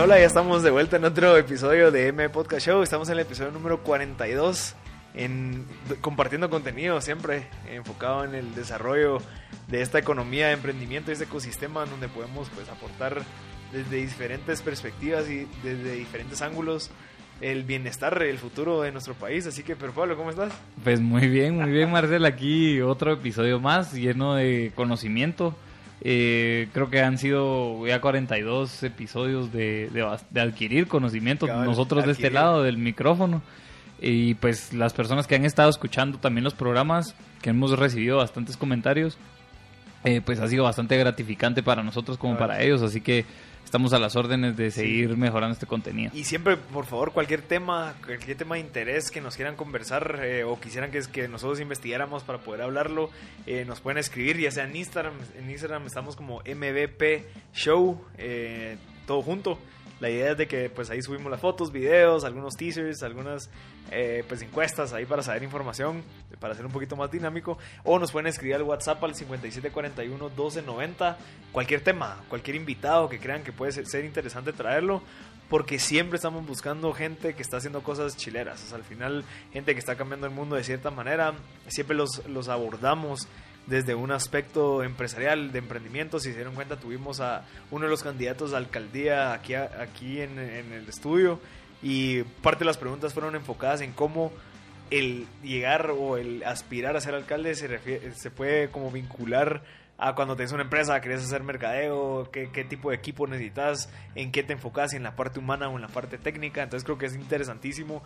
Hola, hola, ya estamos de vuelta en otro episodio de M Podcast Show. Estamos en el episodio número 42, en, compartiendo contenido siempre enfocado en el desarrollo de esta economía de emprendimiento, este ecosistema donde podemos pues, aportar desde diferentes perspectivas y desde diferentes ángulos el bienestar, el futuro de nuestro país. Así que, pero Pablo, ¿cómo estás? Pues muy bien, muy bien, Marcel. Aquí otro episodio más lleno de conocimiento. Eh, creo que han sido ya 42 episodios de, de, adquirir conocimiento nosotros de este lado del micrófono. Y pues las personas que han estado escuchando también los programas, que hemos recibido bastantes comentarios, eh, pues ha sido bastante gratificante para nosotros como para ellos. Así que estamos a las órdenes de seguir mejorando este contenido. Y siempre, por favor, cualquier tema, cualquier tema de interés que nos quieran conversar eh, o quisieran que, que nosotros investigáramos para poder hablarlo, eh, nos pueden escribir, ya sea en Instagram. En Instagram estamos como MVP Show, eh, todo junto. La idea es de que pues ahí subimos las fotos, videos, algunos teasers, algunas eh, pues encuestas ahí para saber información, para ser un poquito más dinámico. O nos pueden escribir al WhatsApp al 5741-1290. Cualquier tema, cualquier invitado que crean que puede ser interesante traerlo. Porque siempre estamos buscando gente que está haciendo cosas chileras. O al final, gente que está cambiando el mundo de cierta manera. Siempre los, los abordamos desde un aspecto empresarial, de emprendimiento. Si se dieron cuenta, tuvimos a uno de los candidatos a alcaldía aquí, aquí en, el estudio y parte de las preguntas fueron enfocadas en cómo el llegar o el aspirar a ser alcalde se, se puede como vincular a cuando tienes una empresa, querés hacer mercadeo, qué, qué, tipo de equipo necesitas, en qué te enfocas, en la parte humana o en la parte técnica. Entonces creo que es interesantísimo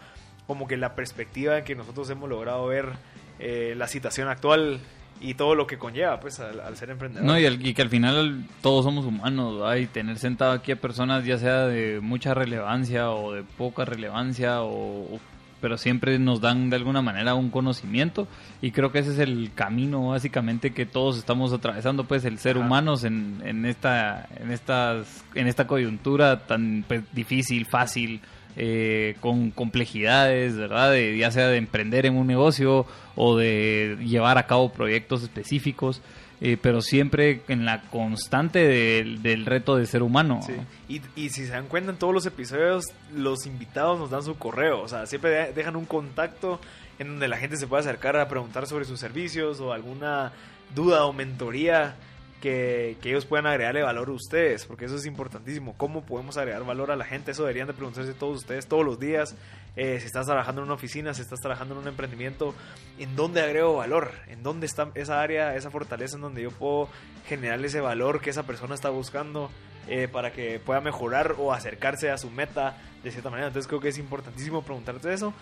como que la perspectiva en que nosotros hemos logrado ver eh, la situación actual y todo lo que conlleva pues al, ser emprendedor. No, y, que al final todos somos humanos, y tener sentado aquí a personas ya sea de mucha relevancia o de poca relevancia o, pero siempre nos dan de alguna manera un conocimiento y creo que ese es el camino básicamente que todos estamos atravesando pues el ser humanos en, en esta en estas en esta coyuntura tan pues, difícil fácil eh, con complejidades, ¿verdad? De, ya sea de emprender en un negocio o de llevar a cabo proyectos específicos. Eh, pero siempre en la constante del, reto de ser humano. Y, si se dan cuenta en todos los episodios, los invitados nos dan su correo, o sea, siempre dejan un contacto en donde la gente se puede acercar a preguntar sobre sus servicios o alguna duda o mentoría que, ellos puedan agregarle valor a ustedes, porque eso es importantísimo. ¿Cómo podemos agregar valor a la gente? Eso deberían de preguntarse todos ustedes todos los días. Eh, si estás trabajando en una oficina, si estás trabajando en un emprendimiento, ¿en dónde agrego valor? ¿En dónde está esa área, esa fortaleza en donde yo puedo generar ese valor que esa persona está buscando eh, para que pueda mejorar o acercarse a su meta de cierta manera? Entonces creo que es importantísimo preguntarte eso.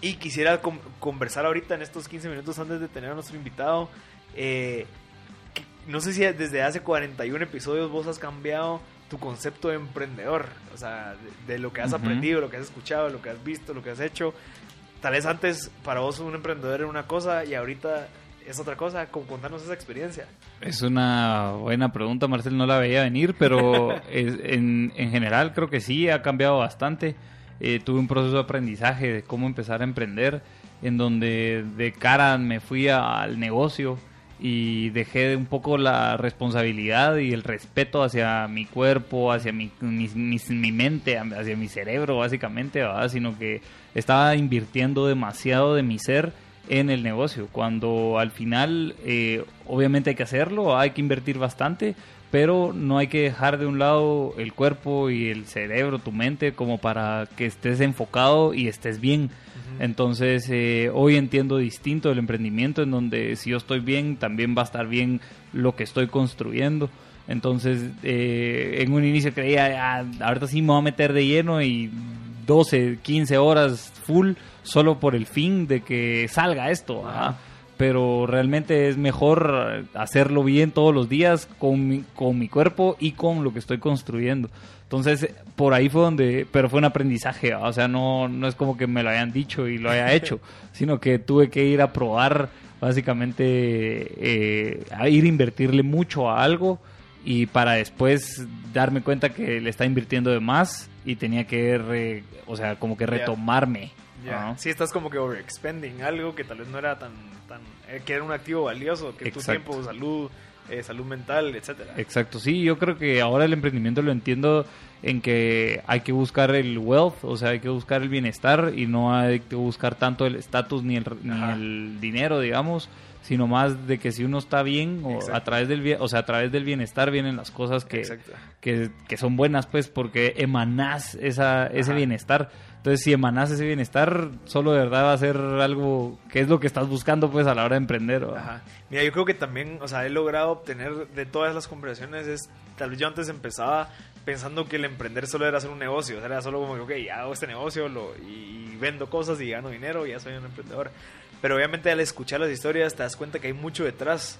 Y quisiera conversar ahorita en estos 15 minutos antes de tener a nuestro invitado. Eh, no sé si desde hace 41 episodios vos has cambiado tu concepto de emprendedor, o sea, de, lo que has aprendido, lo que has escuchado, lo que has visto, lo que has hecho. Tal vez antes para vos un emprendedor era una cosa y ahorita es otra cosa. Contarnos esa experiencia. Es una buena pregunta, Marcel, no la veía venir, pero en, en, general creo que sí, ha cambiado bastante. Eh, tuve un proceso de aprendizaje de cómo empezar a emprender, en donde de cara me fui al negocio y dejé un poco la responsabilidad y el respeto hacia mi cuerpo, hacia mi, mi, mente, hacia mi cerebro básicamente, sino que estaba invirtiendo demasiado de mi ser en el negocio, cuando al final eh, obviamente hay que hacerlo, hay que invertir bastante, pero no hay que dejar de un lado el cuerpo y el cerebro, tu mente, como para que estés enfocado y estés bien. Entonces, eh, hoy entiendo distinto el emprendimiento, en donde si yo estoy bien, también va a estar bien lo que estoy construyendo. Entonces, eh, en un inicio creía, ah, ahorita sí me voy a meter de lleno y 12, 15 horas full solo por el fin de que salga esto. Pero realmente es mejor hacerlo bien todos los días con mi, con mi cuerpo y con lo que estoy construyendo. Entonces, por ahí fue donde, pero fue un aprendizaje, o sea, no, no es como que me lo hayan dicho y lo haya hecho, sino que tuve que ir a probar, básicamente, eh, a ir a invertirle mucho a algo y para después darme cuenta que le está invirtiendo de más y tenía que, o sea, como que retomarme. Ya. Sí, estás como que overexpending algo que tal vez no era tan eh, que era un activo valioso, que tu tiempo, salud, eh, salud mental, etcétera. Exacto, sí, yo creo que ahora el emprendimiento lo entiendo en que hay que buscar el wealth, o sea, hay que buscar el bienestar y no hay que buscar tanto el estatus ni el, ni el dinero, digamos, sino más de que si uno está bien o a través del o sea a través del bienestar vienen las cosas que, que, que, son buenas pues porque emanás esa, ese bienestar entonces si emanás ese bienestar solo de verdad va a ser algo que es lo que estás buscando pues a la hora de emprender Ajá. mira yo creo que también o sea he logrado obtener de todas las conversaciones es tal vez yo antes empezaba pensando que el emprender solo era hacer un negocio, o sea, era solo como que, ok, hago este negocio lo, y, y, vendo cosas y gano dinero y ya soy un emprendedor. Pero obviamente al escuchar las historias te das cuenta que hay mucho detrás.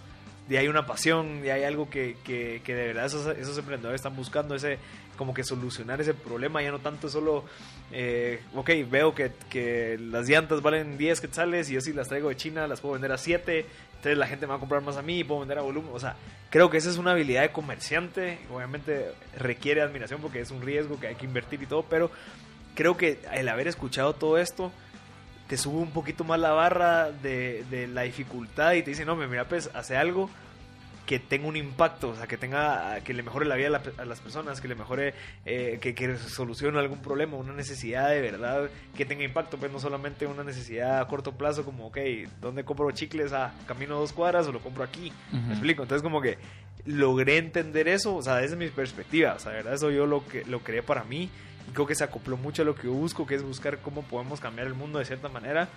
Y hay una pasión, y hay algo que, que, que de verdad esos, esos, emprendedores están buscando, ese como que solucionar ese problema, ya no tanto solo, eh, ok, veo que, que, las llantas valen 10 quetzales y yo si las traigo de China las puedo vender a 7, entonces la gente me va a comprar más a mí y puedo vender a volumen, o sea, creo que esa es una habilidad de comerciante, obviamente requiere admiración porque es un riesgo que hay que invertir y todo, pero creo que el haber escuchado todo esto, te sube un poquito más la barra de, de la dificultad y te dice, no, mira, pues hace algo que tenga un impacto, o sea, que tenga, que le mejore la vida a, la, a las personas, que le mejore, eh, que, que, solucione algún problema, una necesidad de verdad que tenga impacto, pues no solamente una necesidad a corto plazo, como, ok, ¿dónde compro chicles? a camino dos cuadras o lo compro aquí. Uh -huh. ¿Me explico? Entonces, como que logré entender eso, o sea, desde mi perspectiva, o sea, de verdad, eso yo lo, que, lo creé para mí y creo que se acopló mucho a lo que yo busco, que es buscar cómo podemos cambiar el mundo de cierta manera.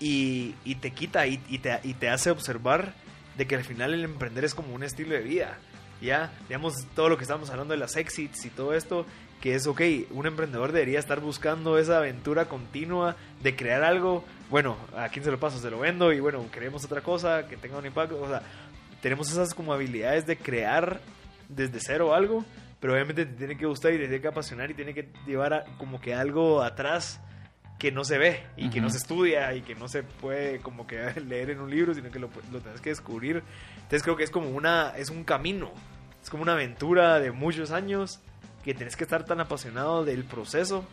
Y, y te quita y, y, te, y te hace observar de que al final el emprender es como un estilo de vida. Ya, digamos, todo lo que estamos hablando de las exits y todo esto, que es, ok, un emprendedor debería estar buscando esa aventura continua de crear algo. Bueno, ¿a quién se lo paso? Se lo vendo y bueno, queremos otra cosa que tenga un impacto. O sea, tenemos esas como habilidades de crear desde cero algo, pero obviamente te tiene que gustar y te tiene que apasionar y tiene que llevar como que algo atrás que no se ve y uh -huh. que no se estudia y que no se puede como que leer en un libro, sino que lo, lo tienes que descubrir. Entonces creo que es como una, es un camino, es como una aventura de muchos años que tienes que estar tan apasionado del proceso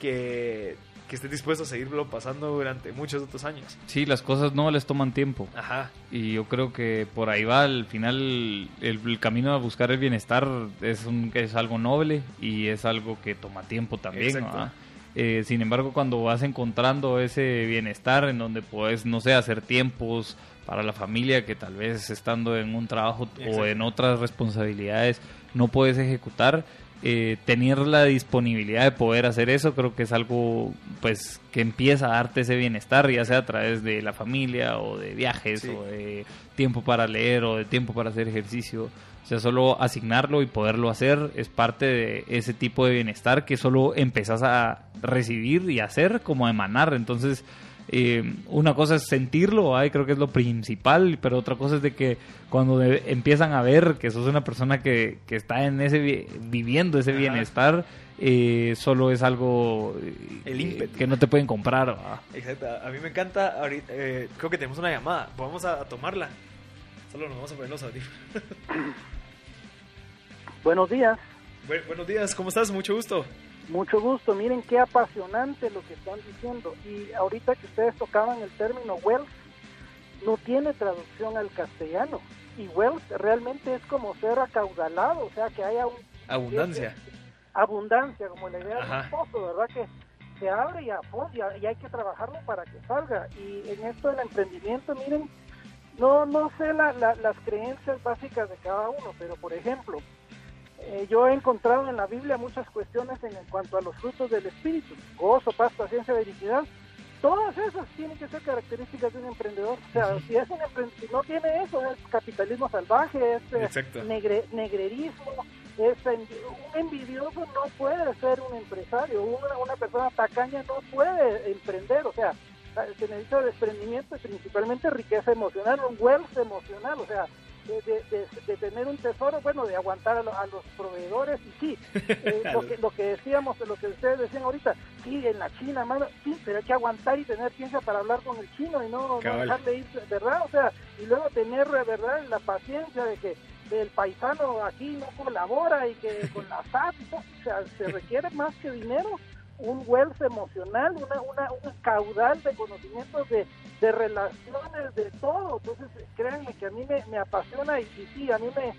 que, que estés dispuesto a seguirlo pasando durante muchos otros años. Sí, las cosas no les toman tiempo. Ajá. Y yo creo que por ahí va, al final el, el camino a buscar el bienestar es, un, es algo noble y es algo que toma tiempo también. ¿no? Eh, sin embargo, cuando vas encontrando ese bienestar en donde puedes, no sé, hacer tiempos para la familia que tal vez estando en un trabajo Exacto. o en otras responsabilidades no puedes ejecutar, eh, tener la disponibilidad de poder hacer eso creo que es algo pues que empieza a darte ese bienestar ya sea a través de la familia o de viajes sí. o de tiempo para leer o de tiempo para hacer ejercicio o sea, solo asignarlo y poderlo hacer es parte de ese tipo de bienestar que solo empezás a recibir y hacer como a emanar. Entonces, eh, una cosa es sentirlo, ay, creo que es lo principal, pero otra cosa es de que cuando de, empiezan a ver que sos una persona que, que está en ese viviendo ese bienestar, eh, solo es algo el ímpetu. que no te pueden comprar. ¿verdad? Exacto, a mí me encanta, ahorita, eh, creo que tenemos una llamada, vamos a, a tomarla. Solo nos vamos a poner los audífonos. Buenos días. Bu buenos días, ¿cómo estás? Mucho gusto. Mucho gusto. Miren qué apasionante lo que están diciendo. Y ahorita que ustedes tocaban el término wealth, no tiene traducción al castellano. Y wealth realmente es como ser acaudalado, o sea, que haya un... Abundancia. abundancia, como la idea Ajá. de un pozo, ¿verdad? Que se abre y, apoya, y hay que trabajarlo para que salga. Y en esto del emprendimiento, miren, no, no sé la, la, las creencias básicas de cada uno, pero por ejemplo, eh, yo he encontrado en la Biblia muchas cuestiones en, en, cuanto a los frutos del Espíritu, gozo, paz, paciencia, benignidad. Todas esas tienen que ser características de un emprendedor. O sea, si, es un emprendedor, si no tiene eso, es capitalismo salvaje, es eh, negre, negrerismo, es un envidioso no puede ser un empresario, una, una persona tacaña no puede emprender. O sea, se necesita desprendimiento y principalmente riqueza emocional, un wealth emocional, o sea, de, tener un tesoro, bueno, de aguantar a, los proveedores, y sí, eh, lo, que, lo que decíamos, lo que ustedes decían ahorita, sí, en la China, mano, sí, pero hay que aguantar y tener ciencia para hablar con el chino y no, dejarle ir, ¿verdad? O sea, y luego tener, ¿verdad?, la paciencia de que el paisano aquí no colabora y que con la SAT, o sea, se requiere más que dinero, un wealth emocional, una, una, un caudal de conocimientos de, de relaciones, de todo. Entonces, créanme que a mí me, me apasiona y, sí, a mí me...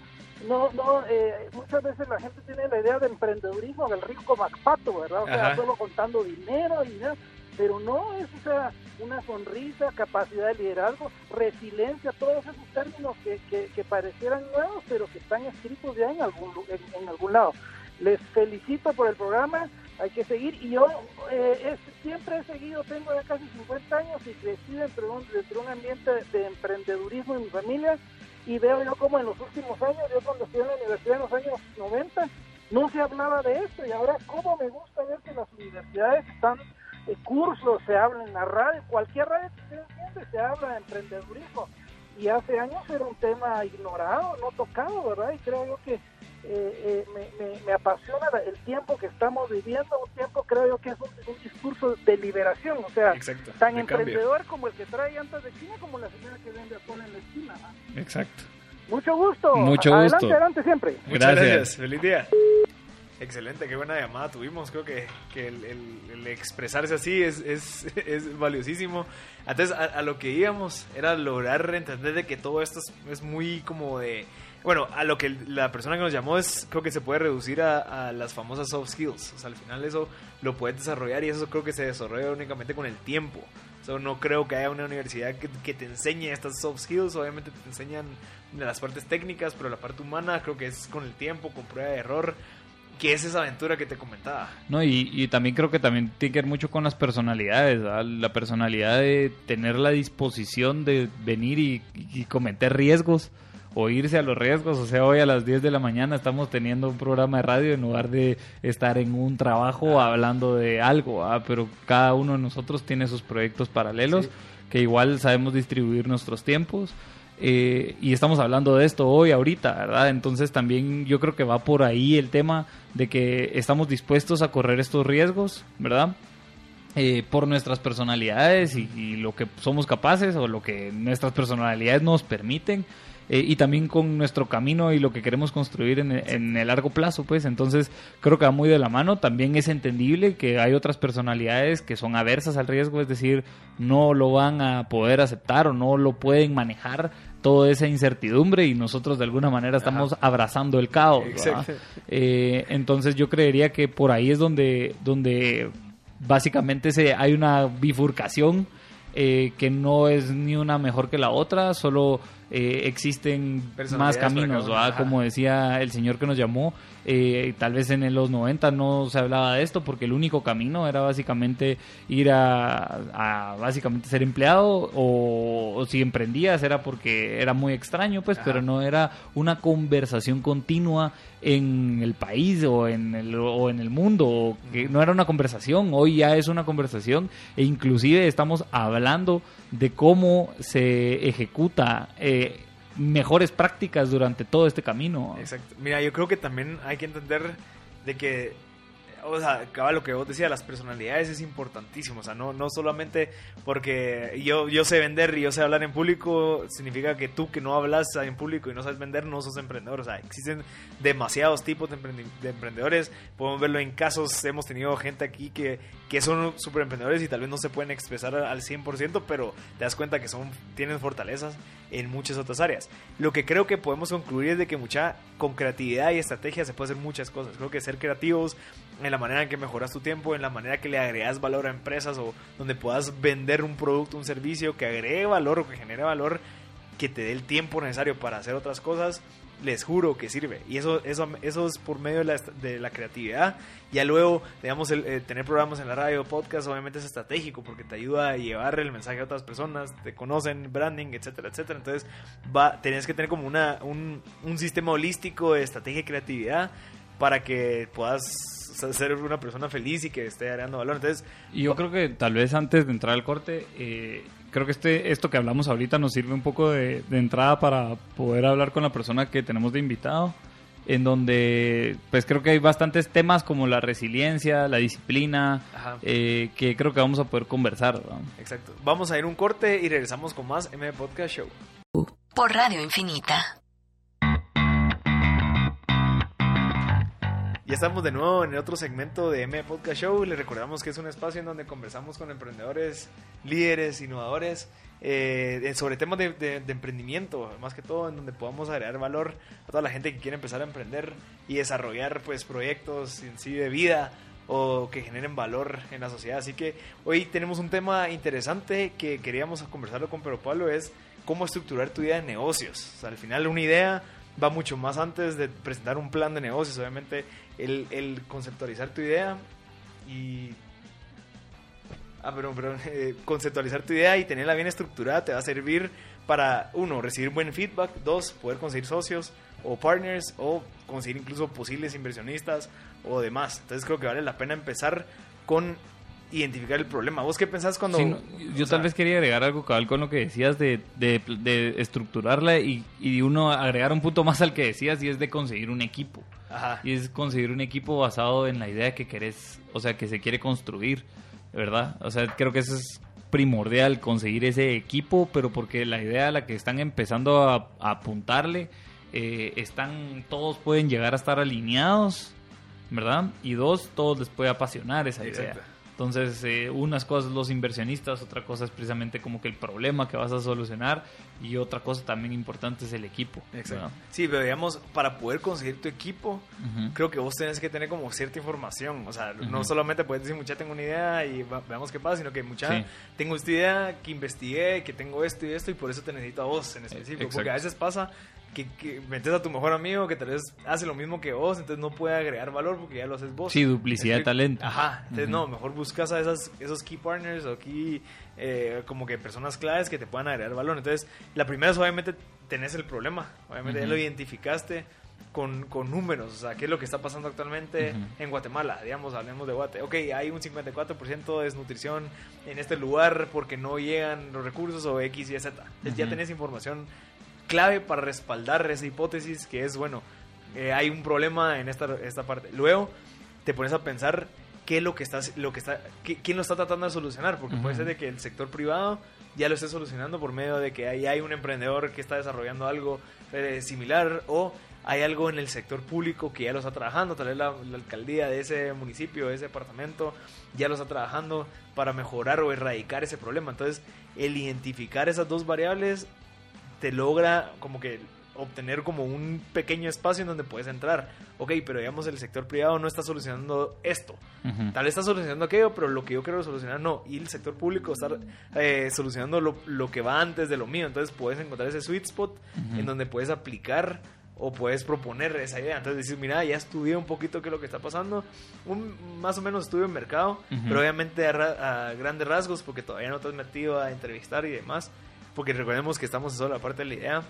No, no, eh, muchas veces la gente tiene la idea de emprendedurismo del rico MacPato, ¿verdad? O sea, solo contando dinero y nada, pero no, es o sea, una sonrisa, capacidad de liderazgo, resiliencia, todos esos términos que, que, parecieran nuevos, pero que están escritos ya en algún, en algún lado. Les felicito por el programa, hay que seguir. Y yo eh, siempre he seguido, tengo ya casi 50 años y crecí dentro de un, dentro de un ambiente de emprendedurismo en mi familia y veo yo como en los últimos años, yo cuando estuve en la universidad en los años 90, no se hablaba de esto y ahora cómo me gusta ver que las universidades están eh, cursos, se habla en la radio, cualquier radio que se entiende, se habla de emprendedurismo y hace años era un tema ignorado, no tocado, ¿verdad? Y creo yo que eh, eh, me, apasiona el tiempo que estamos viviendo, un tiempo creo yo que es un, discurso de liberación, o sea, tan emprendedor como el que trae antes de China como la señora que vende atún en la esquina. Exacto. Mucho gusto. Mucho adelante, gusto. Adelante siempre. gracias. Feliz día. Excelente, qué buena llamada tuvimos. Creo que, que el, expresarse así es, es, es valiosísimo. Entonces, a, lo que íbamos era lograr entender de que todo esto es muy como de bueno, a lo que la persona que nos llamó es, creo que se puede reducir a, las famosas soft skills. O sea, al final eso lo puedes desarrollar y eso creo que se desarrolla únicamente con el tiempo. O sea, no creo que haya una universidad que, te enseñe estas soft skills. Obviamente te enseñan las partes técnicas, pero la parte humana creo que es con el tiempo, con prueba de error que es esa aventura que te comentaba. No, y, también creo que también tiene que ver mucho con las personalidades, la personalidad de tener la disposición de venir y cometer riesgos o irse a los riesgos. O sea, hoy a las 10 de la mañana estamos teniendo un programa de radio en lugar de estar en un trabajo hablando de algo, ¿ah? pero cada uno de nosotros tiene sus proyectos paralelos que igual sabemos distribuir nuestros tiempos. Eh, y estamos hablando de esto hoy, ahorita, ¿verdad? Entonces también yo creo que va por ahí el tema de que estamos dispuestos a correr estos riesgos, ¿verdad? Eh, por nuestras personalidades y, y, lo que somos capaces o lo que nuestras personalidades nos permiten eh, y también con nuestro camino y lo que queremos construir en, el largo plazo, pues entonces creo que va muy de la mano. También es entendible que hay otras personalidades que son aversas al riesgo, es decir, no lo van a poder aceptar o no lo pueden manejar toda esa incertidumbre y nosotros de alguna manera estamos abrazando el caos. Eh, entonces yo creería que por ahí es donde, donde básicamente se, hay una bifurcación eh, que no es ni una mejor que la otra, solo eh, existen más caminos, como decía el señor que nos llamó, eh, tal vez en los 90 no se hablaba de esto porque el único camino era básicamente ir a, básicamente ser empleado o, si emprendías era porque era muy extraño, pues, pero no era una conversación continua en el país o en el, o en el mundo, que no era una conversación, hoy ya es una conversación e inclusive estamos hablando de cómo se ejecuta eh, mejores prácticas durante todo este camino. Exacto. Mira, yo creo que también hay que entender de que o sea, acaba lo que vos decías, las personalidades es importantísimo, o sea, no, no solamente porque yo, yo sé vender y yo sé hablar en público, significa que tú que no hablas en público y no sabes vender, no sos emprendedor, o sea, existen demasiados tipos de, emprendedores, podemos verlo en casos, hemos tenido gente aquí que, que son súper emprendedores y tal vez no se pueden expresar al 100%, pero te das cuenta que son, tienen fortalezas en muchas otras áreas. Lo que creo que podemos concluir es de que mucha, con creatividad y estrategia se puede hacer muchas cosas, creo que ser creativos, en la manera en que mejoras tu tiempo, en la manera que le agregas valor a empresas o donde puedas vender un producto, un servicio que agregue valor o que genere valor, que te dé el tiempo necesario para hacer otras cosas, les juro que sirve. Y eso, eso, eso es por medio de la, de la creatividad. Ya luego, digamos, el, eh, tener programas en la radio, podcast, obviamente es estratégico porque te ayuda a llevar el mensaje a otras personas, te conocen, branding, etcétera, etcétera. Entonces, va, tenés que tener como una, un, un sistema holístico de estrategia y creatividad para que puedas ser una persona feliz y que esté agregando valor. Entonces, yo creo que tal vez antes de entrar al corte, eh, creo que este, esto que hablamos ahorita nos sirve un poco de, entrada para poder hablar con la persona que tenemos de invitado, en donde pues creo que hay bastantes temas como la resiliencia, la disciplina, eh, que creo que vamos a poder conversar. Exacto. Vamos a ir un corte y regresamos con más M Podcast Show. Por Radio Infinita. Ya estamos de nuevo en otro segmento de M Podcast Show. Les recordamos que es un espacio en donde conversamos con emprendedores, líderes, innovadores eh, sobre temas de, emprendimiento, más que todo, en donde podamos agregar valor a toda la gente que quiere empezar a emprender y desarrollar pues proyectos en sí de vida o que generen valor en la sociedad. Así que hoy tenemos un tema interesante que queríamos conversarlo con Pedro Pablo, es cómo estructurar tu idea de negocios. al final una idea va mucho más antes de presentar un plan de negocios. Obviamente el, conceptualizar tu idea y... Ah, perdón, perdón. Eh, conceptualizar tu idea y tenerla bien estructurada te va a servir para, uno, recibir buen feedback, dos, poder conseguir socios o partners o conseguir incluso posibles inversionistas o demás. Entonces creo que vale la pena empezar con identificar el problema. ¿Vos qué pensás cuando...? yo tal vez quería agregar algo cabal con lo que decías de, de, estructurarla y, y, uno agregar un punto más al que decías y es de conseguir un equipo. Y es conseguir un equipo basado en la idea que querés, o sea, que se quiere construir, ¿verdad? O sea, creo que eso es primordial, conseguir ese equipo, pero porque la idea a la que están empezando a, apuntarle, eh, están, todos pueden llegar a estar alineados, ¿verdad? Y dos, todos les puede apasionar esa idea. Entonces, eh, unas cosas los inversionistas, otra cosa es precisamente como que el problema que vas a solucionar y otra cosa también importante es el equipo. Exacto. Sí, pero digamos, para poder conseguir tu equipo, creo que vos tenés que tener como cierta información. O sea, no solamente puedes decir, mucha, tengo una idea y veamos qué pasa, sino que mucha, tengo esta idea, que investigué, que tengo esto y esto y por eso te necesito a vos en específico. Porque a veces pasa que, metes a tu mejor amigo que tal vez hace lo mismo que vos, entonces no puede agregar valor porque ya lo haces vos. Sí, duplicidad de talento. Ajá, entonces no, mejor buscas a esas, esos key partners o key, eh, como que personas claves que te puedan agregar valor. Entonces, la primera es obviamente tenés el problema, obviamente ya lo identificaste. Con, con, números, o sea, qué es lo que está pasando actualmente en Guatemala, digamos, hablemos de Guate. Ok, hay un 54% de desnutrición en este lugar porque no llegan los recursos o X y Z. Entonces ya tenés información clave para respaldar esa hipótesis que es, bueno, eh, hay un problema en esta, esta parte. Luego te pones a pensar qué es lo que estás, lo que está, quién lo está tratando de solucionar, porque puede ser de que el sector privado ya lo esté solucionando por medio de que ahí hay un emprendedor que está desarrollando algo eh, similar o hay algo en el sector público que ya lo está trabajando, tal vez la, la, alcaldía de ese municipio, de ese departamento, ya lo está trabajando para mejorar o erradicar ese problema. Entonces, el identificar esas dos variables te logra como que obtener como un pequeño espacio en donde puedes entrar. Ok, pero digamos el sector privado no está solucionando esto. Tal vez está solucionando aquello, pero lo que yo quiero solucionar no. Y el sector público está eh, solucionando lo, lo, que va antes de lo mío. Entonces puedes encontrar ese sweet spot en donde puedes aplicar o puedes proponer esa idea. Entonces decir, mira, ya estudié un poquito qué es lo que está pasando. Un más o menos estudio en mercado, pero obviamente a, a grandes rasgos porque todavía no te has metido a entrevistar y demás porque recordemos que estamos en solo la parte de la idea.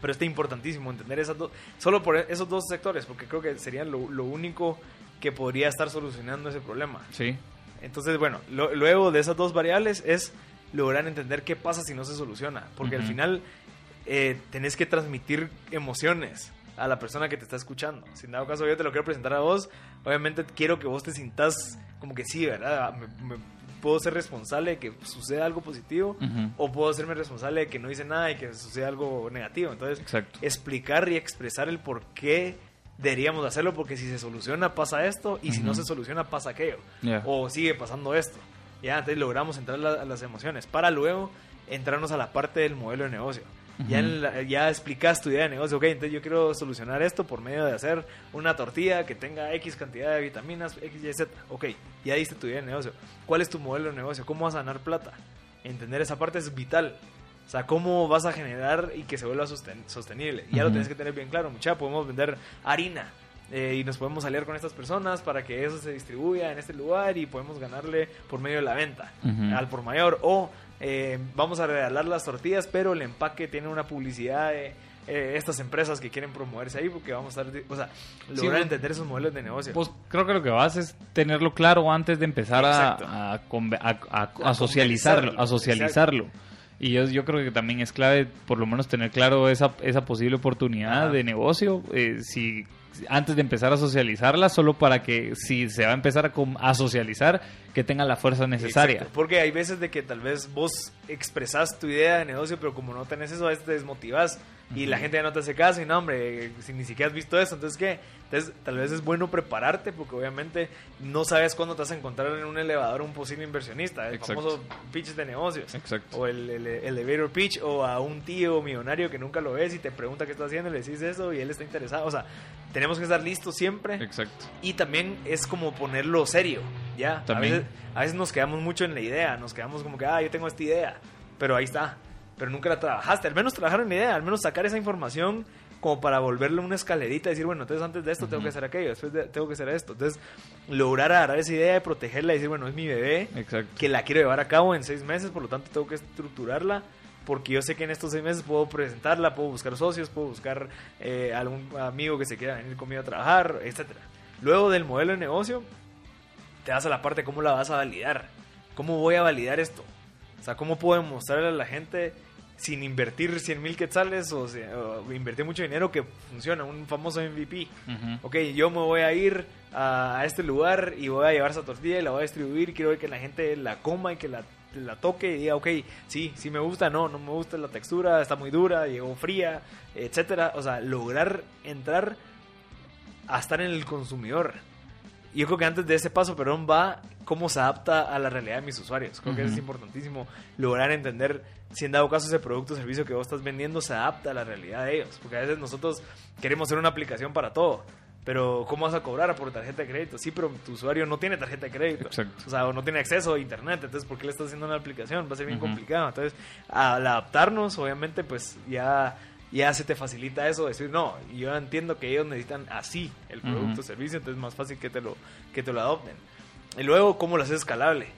Pero está importantísimo entender esas dos, solo por esos dos sectores, porque creo que sería lo, único que podría estar solucionando ese problema. Sí. Entonces, bueno, luego de esas dos variables es lograr entender qué pasa si no se soluciona, porque al final eh, tenés que transmitir emociones a la persona que te está escuchando. Si en dado caso yo te lo quiero presentar a vos, obviamente quiero que vos te sintas como que sí, ¿verdad? me, puedo ser responsable de que suceda algo positivo o puedo serme responsable de que no hice nada y que suceda algo negativo. Entonces, explicar y expresar el por qué deberíamos hacerlo porque si se soluciona pasa esto y si no se soluciona pasa aquello. O sigue pasando esto. Ya, entonces logramos entrar a las emociones para luego entrarnos a la parte del modelo de negocio ya, ya explicas tu idea de negocio, ok, entonces yo quiero solucionar esto por medio de hacer una tortilla que tenga X cantidad de vitaminas, X, Y, Z, ok, ya diste tu idea de negocio. ¿Cuál es tu modelo de negocio? ¿Cómo vas a ganar plata? Entender esa parte es vital. O sea, cómo vas a generar y que se vuelva sostenible. Ya lo tienes que tener bien claro. Mucha, podemos vender harina eh, y nos podemos aliar con estas personas para que eso se distribuya en este lugar y podemos ganarle por medio de la venta al por mayor. O eh, vamos a regalar las tortillas, pero el empaque tiene una publicidad eh, estas empresas que quieren promoverse ahí, porque vamos a estar, o sea, lograr entender esos modelos de negocio. Pues creo que lo que vas es tenerlo claro antes de empezar a, a, socializarlo, a socializarlo. Y yo, yo creo que también es clave, por lo menos, tener claro esa, esa posible oportunidad de negocio. Eh, si antes de empezar a socializarla, solo para que si se va a empezar a, socializar, que tenga la fuerza necesaria. porque hay veces de que tal vez vos expresás tu idea de negocio, pero como no tenés eso, a veces te desmotivas y la gente ya no te hace caso y no, hombre, si ni siquiera has visto eso, entonces ¿qué? Entonces tal vez es bueno prepararte porque obviamente no sabes cuándo te vas a encontrar en un elevador un posible inversionista, el famoso pitch de negocios. Exacto. O el, elevator pitch o a un tío millonario que nunca lo ves y te pregunta qué está haciendo y le decís eso y él está interesado. O sea, tenemos que estar listos siempre. Exacto. Y también es como ponerlo serio, ¿ya? También. A veces, a veces nos quedamos mucho en la idea, nos quedamos como que, ah, yo tengo esta idea, pero ahí está pero nunca la trabajaste. Al menos trabajar en la idea, al menos sacar esa información como para volverle una escalerita y decir, bueno, entonces antes de esto tengo que hacer aquello, después tengo que hacer esto. Entonces, lograr agarrar esa idea de protegerla y decir, bueno, es mi bebé, que la quiero llevar a cabo en seis meses, por lo tanto tengo que estructurarla, porque yo sé que en estos seis meses puedo presentarla, puedo buscar socios, puedo buscar eh, algún amigo que se quiera venir conmigo a trabajar, etcétera. Luego del modelo de negocio, te vas a la parte de cómo la vas a validar. ¿Cómo voy a validar esto? O sea, ¿cómo puedo mostrarle a la gente sin invertir 100 mil quetzales o, invertir mucho dinero que funciona, un famoso MVP. Ok, yo me voy a ir a, este lugar y voy a llevar esa tortilla y la voy a distribuir. Quiero ver que la gente la coma y que la, la toque y diga, ok, sí, sí me gusta, no, no me gusta la textura, está muy dura, llegó fría, etcétera. O sea, lograr entrar a estar en el consumidor. Y yo creo que antes de ese paso, perdón, va cómo se adapta a la realidad de mis usuarios. Creo que es importantísimo lograr entender si en dado caso ese producto o servicio que vos estás vendiendo se adapta a la realidad de ellos. Porque a veces nosotros queremos hacer una aplicación para todo. Pero ¿cómo vas a cobrar por tarjeta de crédito? Sí, pero tu usuario no tiene tarjeta de crédito. Exacto. O sea, o no tiene acceso a internet. Entonces, ¿por qué le estás haciendo una aplicación? Va a ser bien complicado. Entonces, al adaptarnos, obviamente, pues ya ya se te facilita eso, decir, no, yo entiendo que ellos necesitan así el producto o servicio, entonces es más fácil que te lo, que te lo adopten. Y luego, ¿cómo lo haces escalable?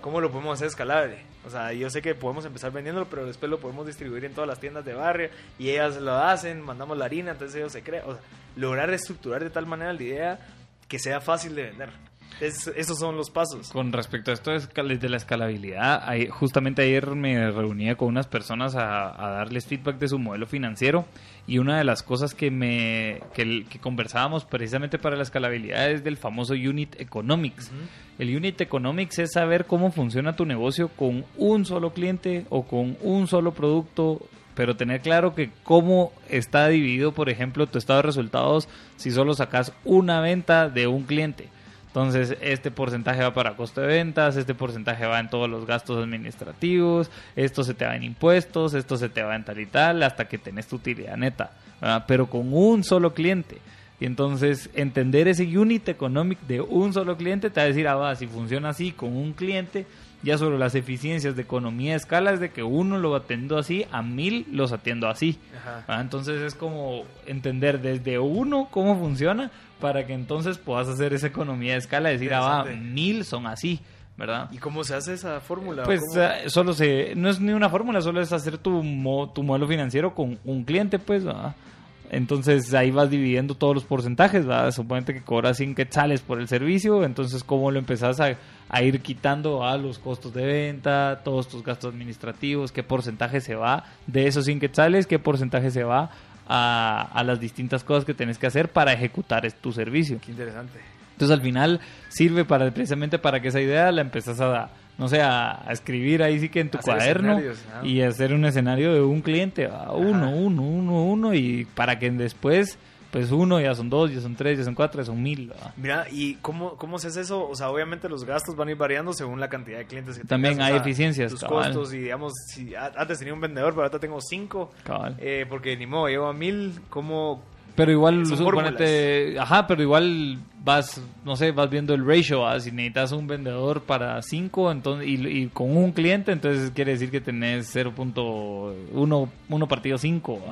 ¿Cómo lo podemos hacer escalable? O sea, yo sé que podemos empezar vendiéndolo, pero después lo podemos distribuir en todas las tiendas de barrio y ellas lo hacen, mandamos la harina, entonces ellos se crean. O sea, lograr estructurar de tal manera la idea que sea fácil de vender esos son los pasos. Con respecto a esto de la escalabilidad, justamente ayer me reunía con unas personas a, darles feedback de su modelo financiero y una de las cosas que, me, que, conversábamos precisamente para la escalabilidad es del famoso Unit Economics. El Unit Economics es saber cómo funciona tu negocio con un solo cliente o con un solo producto pero tener claro que cómo está dividido, por ejemplo, tu estado de resultados si solo sacas una venta de un cliente. Entonces, este porcentaje va para costo de ventas, este porcentaje va en todos los gastos administrativos, esto se te va en impuestos, esto se te va en tal y tal, hasta que tenés tu utilidad neta, pero con un solo cliente. Y entonces, entender ese unit economic de un solo cliente te va a decir, ah, va, si funciona así con un cliente, ya sobre las eficiencias de economía de escala es de que uno lo atiendo así, a mil los atiendo así. Entonces es como entender desde uno cómo funciona para que entonces puedas hacer esa economía de escala, decir, ah, va, mil son así. ¿verdad? ¿Y cómo se hace esa fórmula? Pues eh, solo se, no es ni una fórmula, solo es hacer tu, tu modelo financiero con un cliente, pues, ¿verdad? Entonces ahí vas dividiendo todos los porcentajes, ¿verdad? Suponete que cobras 100 quetzales por el servicio, entonces cómo lo empezás a, ir quitando a los costos de venta, todos tus gastos administrativos, qué porcentaje se va de esos 100 quetzales, qué porcentaje se va a, las distintas cosas que tienes que hacer para ejecutar tu servicio. Qué interesante. Entonces al final sirve para precisamente para que esa idea la empezás a, no sé, a, escribir ahí sí que en tu cuaderno y hacer un escenario de un cliente, uno, uno, uno, uno, y para que después, pues uno, ya son dos, ya son tres, ya son cuatro, ya son mil. Mira, ¿y cómo, cómo se hace eso? O sea, obviamente los gastos van a ir variando según la cantidad de clientes que También hay eficiencias. Tus costos y digamos, si antes tenía un vendedor, pero ahora tengo cinco. Eh, porque ni modo, llevo a mil, ¿cómo pero igual, suponete, ajá, pero igual vas, no sé, vas viendo el ratio, si necesitas un vendedor para 5 entonces y, con un cliente, entonces quiere decir que tenés 0.1 1 partido 5.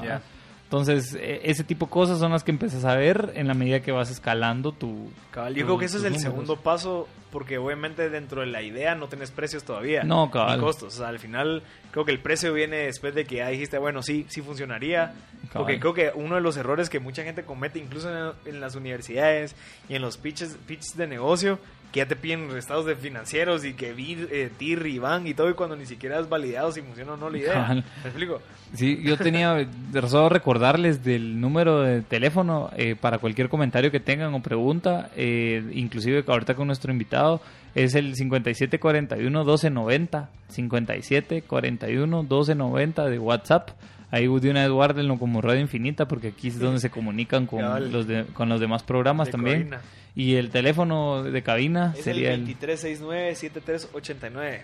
Entonces, e, ese tipo de cosas son las que empiezas a ver en la medida que vas escalando tu... Cabal, yo creo que ese es el segundo paso, porque obviamente dentro de la idea no tenés precios todavía. No, cabal. Ni costos. O sea, al final creo que el precio viene después de que ya dijiste, bueno, sí, sí funcionaría. Porque creo que uno de los errores que mucha gente comete, incluso en, las universidades y en los pitches, pitches de negocio, que ya te piden estados de financieros y que vir, eh, TIR y van y todo, y cuando ni siquiera has validado si funciona o no la idea. ¿Me explico? Sí, yo tenía solo recordarles del número de teléfono eh, para cualquier comentario que tengan o pregunta, eh, inclusive ahorita con nuestro invitado, es el 5741-1290, 5741-1290 de WhatsApp. Ahí de una Eduardo como Radio Infinita, porque aquí es donde se comunican con, los, con los demás programas también. Y el teléfono de cabina sería el 2369-7389.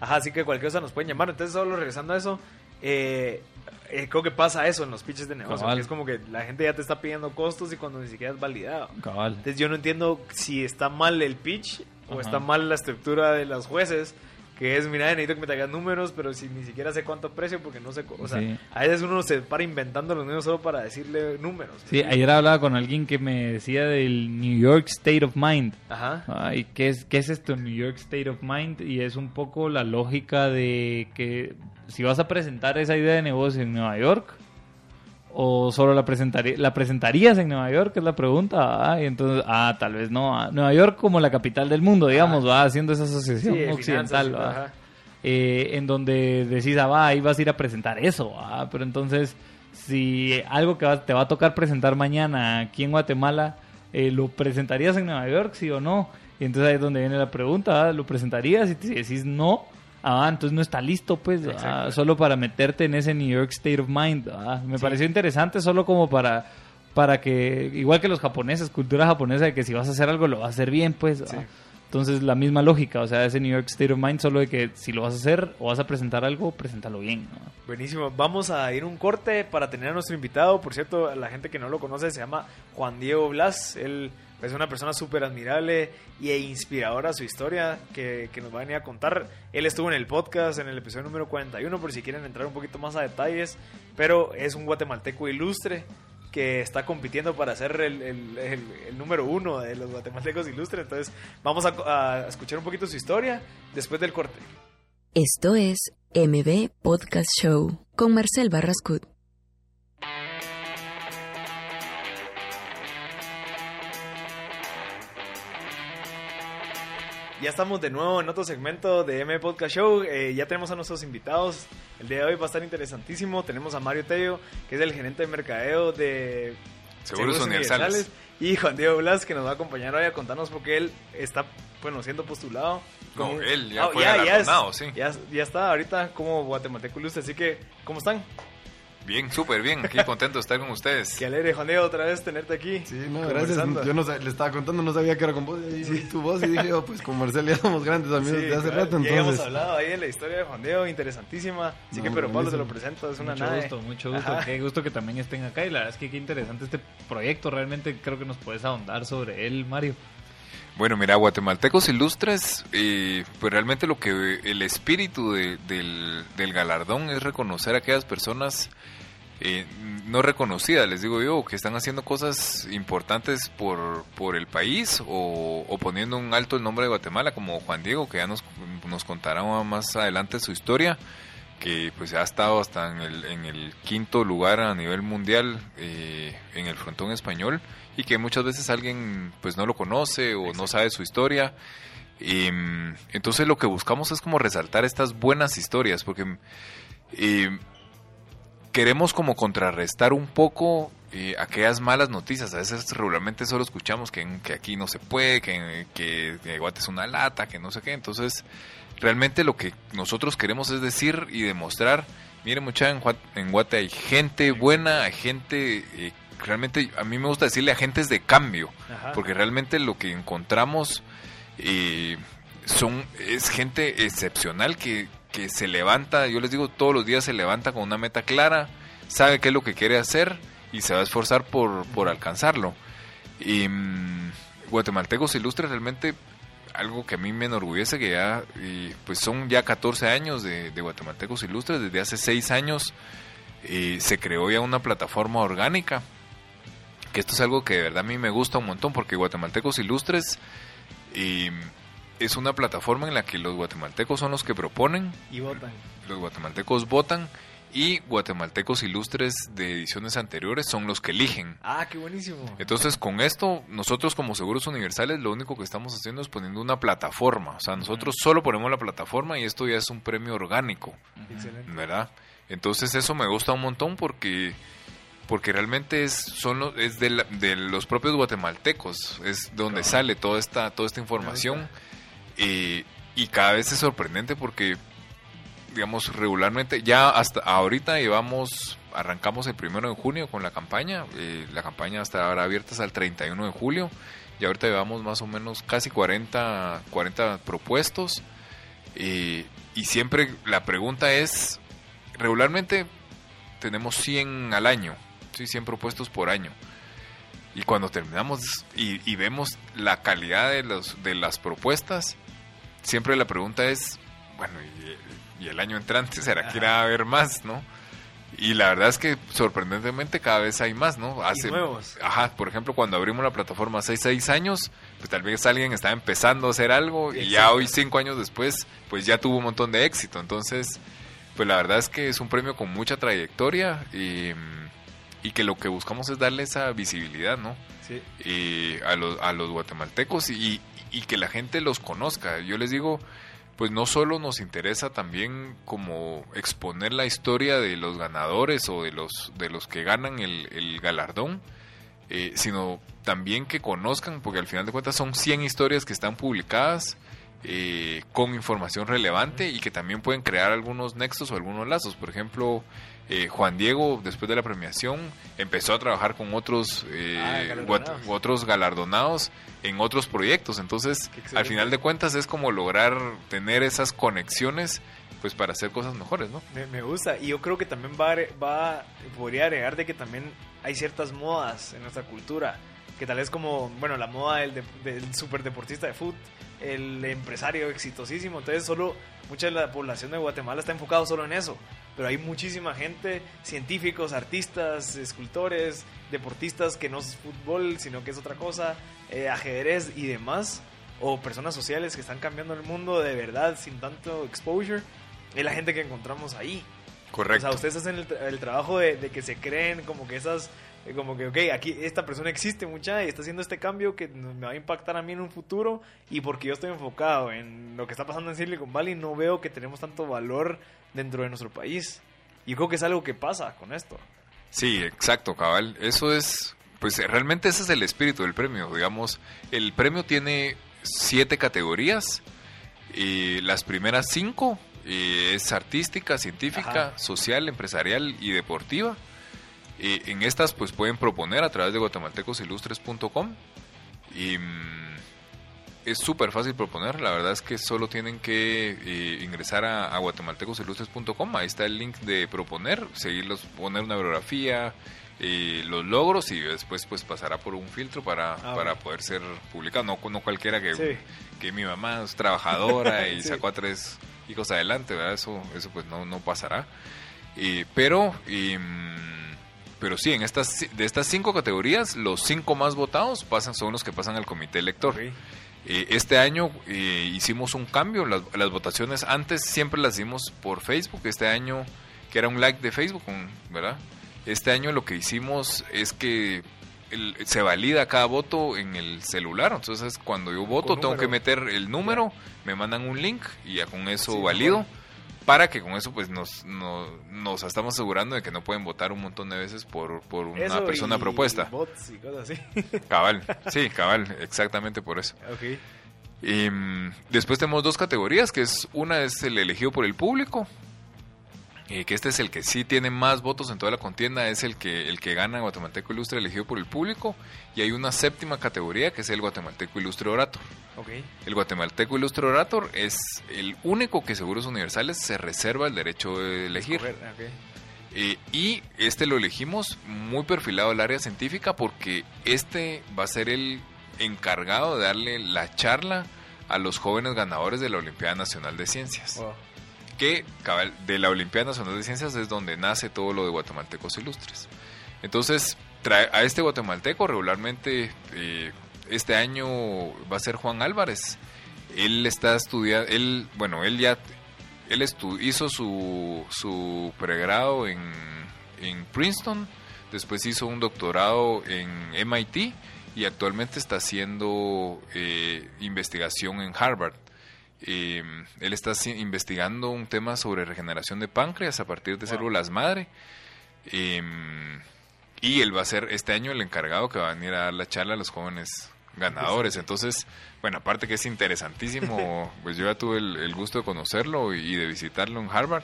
Ajá, así que cualquier cosa nos pueden llamar. Entonces, solo regresando a eso, eh, eh, creo que pasa eso en los pitches de negocio. es como que la gente ya te está pidiendo costos y cuando ni siquiera es validado. Entonces, yo no entiendo si está mal el pitch o está mal la estructura de los jueces que es, mira, necesito que me traigas números, pero si ni siquiera sé cuánto precio, porque no sé, o sea, a veces uno se para inventando los números solo para decirle números. Sí, ayer hablaba con alguien que me decía del New York State of Mind. Ajá. Ay, ¿qué es, ¿Qué es esto, New York State of Mind? Y es un poco la lógica de que si vas a presentar esa idea de negocio en Nueva York, o solo la presentaría, la presentarías en Nueva York es la pregunta ah, y entonces ah tal vez no ah, Nueva York como la capital del mundo digamos va haciendo esa asociación occidental eh, en donde decís ah va ahí vas a ir a presentar eso ah pero entonces si algo que te va a tocar presentar mañana aquí en Guatemala eh, lo presentarías en Nueva York sí o no y entonces ahí es donde viene la pregunta lo presentarías y si decís no Ah, entonces no está listo, pues, ah, solo para meterte en ese New York State of Mind. Ah, me pareció interesante solo como para, para que, igual que los japoneses, cultura japonesa, de que si vas a hacer algo lo vas a hacer bien, pues. Ah. Entonces, la misma lógica, o sea, ese New York State of Mind, solo de que si lo vas a hacer o vas a presentar algo, preséntalo bien. Buenísimo. Vamos a ir un corte para tener a nuestro invitado. Por cierto, la gente que no lo conoce se llama Juan Diego Blas. Él es una persona súper admirable e inspiradora su historia que, que, nos va a venir a contar. Él estuvo en el podcast en el episodio número 41 por si quieren entrar un poquito más a detalles, pero es un guatemalteco ilustre que está compitiendo para ser el, número uno de los guatemaltecos ilustres. Entonces vamos a, a escuchar un poquito su historia después del corte. Esto es MB Podcast Show con Marcel Barrascut. Ya estamos de nuevo en otro segmento de M Podcast Show. Eh, ya tenemos a nuestros invitados. El día de hoy va a estar interesantísimo. Tenemos a Mario Tello, que es el gerente de mercadeo de Seguros, Universales. Y Juan Diego Blas, que nos va a acompañar hoy a contarnos porque él está, bueno, siendo postulado. No, él ya fue ya, sí. Ya, ya, está ahorita como guatemalteco ilustre. Así que, ¿cómo están? Bien, súper bien. Aquí contento de estar con ustedes. Qué alegre, Juan Diego, otra vez tenerte aquí. Sí, no, gracias. Yo no, le estaba contando, no sabía que era con vos. Y sí. tu voz y dije, oh, pues con Marcel ya somos grandes amigos de hace rato. Entonces... hemos hablado ahí de la historia de Juan Diego, interesantísima. Así que, pero Pablo, te lo presento, es una Mucho gusto, mucho gusto. Qué gusto que también estén acá. Y la verdad es que qué interesante este proyecto. Realmente creo que nos puedes ahondar sobre él, Mario. Bueno, mira, Guatemaltecos Ilustres, eh, pues realmente lo que el espíritu del, del galardón es reconocer a aquellas personas eh, no reconocidas, les digo yo, que están haciendo cosas importantes por, por el país o, poniendo un alto el nombre de Guatemala, como Juan Diego, que ya nos, nos contará más adelante su historia, que pues ha estado hasta en el, en el quinto lugar a nivel mundial eh, en el frontón español y que muchas veces alguien pues no lo conoce o no sabe su historia. Y, entonces lo que buscamos es como resaltar estas buenas historias, porque... Eh, queremos como contrarrestar un poco eh, aquellas malas noticias. A veces regularmente solo escuchamos que, que aquí no se puede, que, que, Guate es una lata, que no sé qué. Entonces, realmente lo que nosotros queremos es decir y demostrar, miren mucha en, en Guate hay gente buena, hay gente... Eh, realmente a mí me gusta decirle agentes de cambio, porque realmente lo que encontramos eh, son es gente excepcional que, que se levanta, yo les digo, todos los días se levanta con una meta clara, sabe qué es lo que quiere hacer y se va a esforzar por, por alcanzarlo. Y mmm, Guatemaltecos Ilustres realmente algo que a mí me enorgullece que ya pues son ya 14 años de, Guatemaltecos Ilustres, desde hace 6 años y se creó ya una plataforma orgánica, que esto es algo que de verdad a mí me gusta un montón, porque Guatemaltecos Ilustres es una plataforma en la que los guatemaltecos son los que proponen. Y votan. Los guatemaltecos votan y guatemaltecos ilustres de ediciones anteriores son los que eligen. Ah, qué buenísimo. Entonces, con esto, nosotros como Seguros Universales lo único que estamos haciendo es poniendo una plataforma. O sea, nosotros solo ponemos la plataforma y esto ya es un premio orgánico. Excelente. ¿Verdad? Entonces, eso me gusta un montón porque porque realmente es son es de, de los propios guatemaltecos, es donde sale toda esta toda esta información. Y cada vez es sorprendente porque digamos, regularmente, ya hasta ahorita llevamos, arrancamos el primero de junio con la campaña, eh, la campaña hasta ahora abierta hasta el 31 de julio, y ahorita llevamos más o menos casi 40, 40 propuestos, y siempre la pregunta es, regularmente tenemos 100 al año, ¿sí? 100 propuestos por año. Y cuando terminamos y, y vemos la calidad de, los, de las propuestas, siempre la pregunta es, bueno, y el año entrante será que irá a haber más, ¿no? Y la verdad es que sorprendentemente cada vez hay más, ¿no? Hace, nuevos. Ajá, por ejemplo, cuando abrimos la plataforma hace seis años, pues tal vez alguien estaba empezando a hacer algo y ya hoy, cinco años después, pues ya tuvo un montón de éxito. Entonces, pues la verdad es que es un premio con mucha trayectoria y, y que lo que buscamos es darle esa visibilidad, ¿no? Sí. Y a, los, a los guatemaltecos y, y que la gente los conozca. Yo les digo, pues no solo nos interesa también como exponer la historia de los ganadores o de los, de los que ganan el, galardón, eh, sino también que conozcan, porque al final de cuentas son 100 historias que están publicadas eh, con información relevante y que también pueden crear algunos nexos o algunos lazos. Por ejemplo, eh, Juan Diego, después de la premiación, empezó a trabajar con otros, ah, galardonados. otros galardonados en otros proyectos. Entonces, al final de cuentas, es como lograr tener esas conexiones pues para hacer cosas mejores, ¿no? Me, gusta. Y yo creo que también va, va, podría agregar de que también hay ciertas modas en nuestra cultura. Que tal vez como, bueno, la moda del, del superdeportista de fútbol, el empresario exitosísimo. Entonces, solo mucha de la población de Guatemala está enfocado solo en eso pero hay muchísima gente, científicos, artistas, escultores, deportistas que no es fútbol, sino que es otra cosa, eh, ajedrez y demás, o personas sociales que están cambiando el mundo de verdad sin tanto exposure, es la gente que encontramos ahí. Correcto. O sea, ustedes hacen el, trabajo de, de, que se creen como que esas como que, ok, aquí esta persona existe mucha y está haciendo este cambio que me va a impactar a mí en un futuro y porque yo estoy enfocado en lo que está pasando en Silicon Valley no veo que tenemos tanto valor dentro de nuestro país. Y creo que es algo que pasa con esto. Sí, exacto, cabal. Eso es, pues realmente ese es el espíritu del premio. Digamos, el premio tiene siete categorías y las primeras cinco es artística, científica, social, empresarial y deportiva en estas pues pueden proponer a través de guatemaltecosilustres.com y mm, es súper fácil proponer, la verdad es que solo tienen que eh, ingresar a, guatemaltecosilustres.com, ahí está el link de proponer, seguirlos, poner una biografía, eh, los logros y después pues pasará por un filtro para, ah, para poder ser publicado, no, no cualquiera que, que mi mamá es trabajadora y sacó a tres hijos adelante, ¿verdad? Eso, eso pues no, no pasará. pero... Mm, pero sí, en estas, de estas cinco categorías, los cinco más votados pasan, son los que pasan al comité elector. Eh, este año eh, hicimos un cambio, las, votaciones antes siempre las hicimos por Facebook, este año que era un like de Facebook, ¿verdad? Este año lo que hicimos es que se valida cada voto en el celular, entonces cuando yo voto tengo que meter el número, me mandan un link y ya con eso valido para que con eso pues nos, nos, estamos asegurando de que no pueden votar un montón de veces por, por una persona propuesta. Bots y cosas así. Cabal, sí, cabal, exactamente por eso. Y, mm, después tenemos dos categorías, que es una es el elegido por el público, y que este es el que sí tiene más votos en toda la contienda, es el que, el que gana Guatemalteco Ilustre elegido por el público, y hay una séptima categoría que es el Guatemalteco Ilustre Orator. El Guatemalteco Ilustre Orator es el único que Seguros Universales se reserva el derecho de elegir. Eh, y este lo elegimos muy perfilado al área científica porque este va a ser el encargado de darle la charla a los jóvenes ganadores de la Olimpiada Nacional de Ciencias que de la Olimpiada Nacional de Ciencias es donde nace todo lo de guatemaltecos ilustres. Entonces, a este guatemalteco regularmente eh, este año va a ser Juan Álvarez. Él está estudiando, bueno, él ya él hizo su, su pregrado en, en Princeton, después hizo un doctorado en MIT y actualmente está haciendo eh, investigación en Harvard. Eh, él está investigando un tema sobre regeneración de páncreas a partir de células madre. Y él va a ser este año el encargado que va a venir a dar la charla a los jóvenes ganadores. Entonces, bueno, aparte que es interesantísimo, pues yo ya tuve el, gusto de conocerlo y, de visitarlo en Harvard.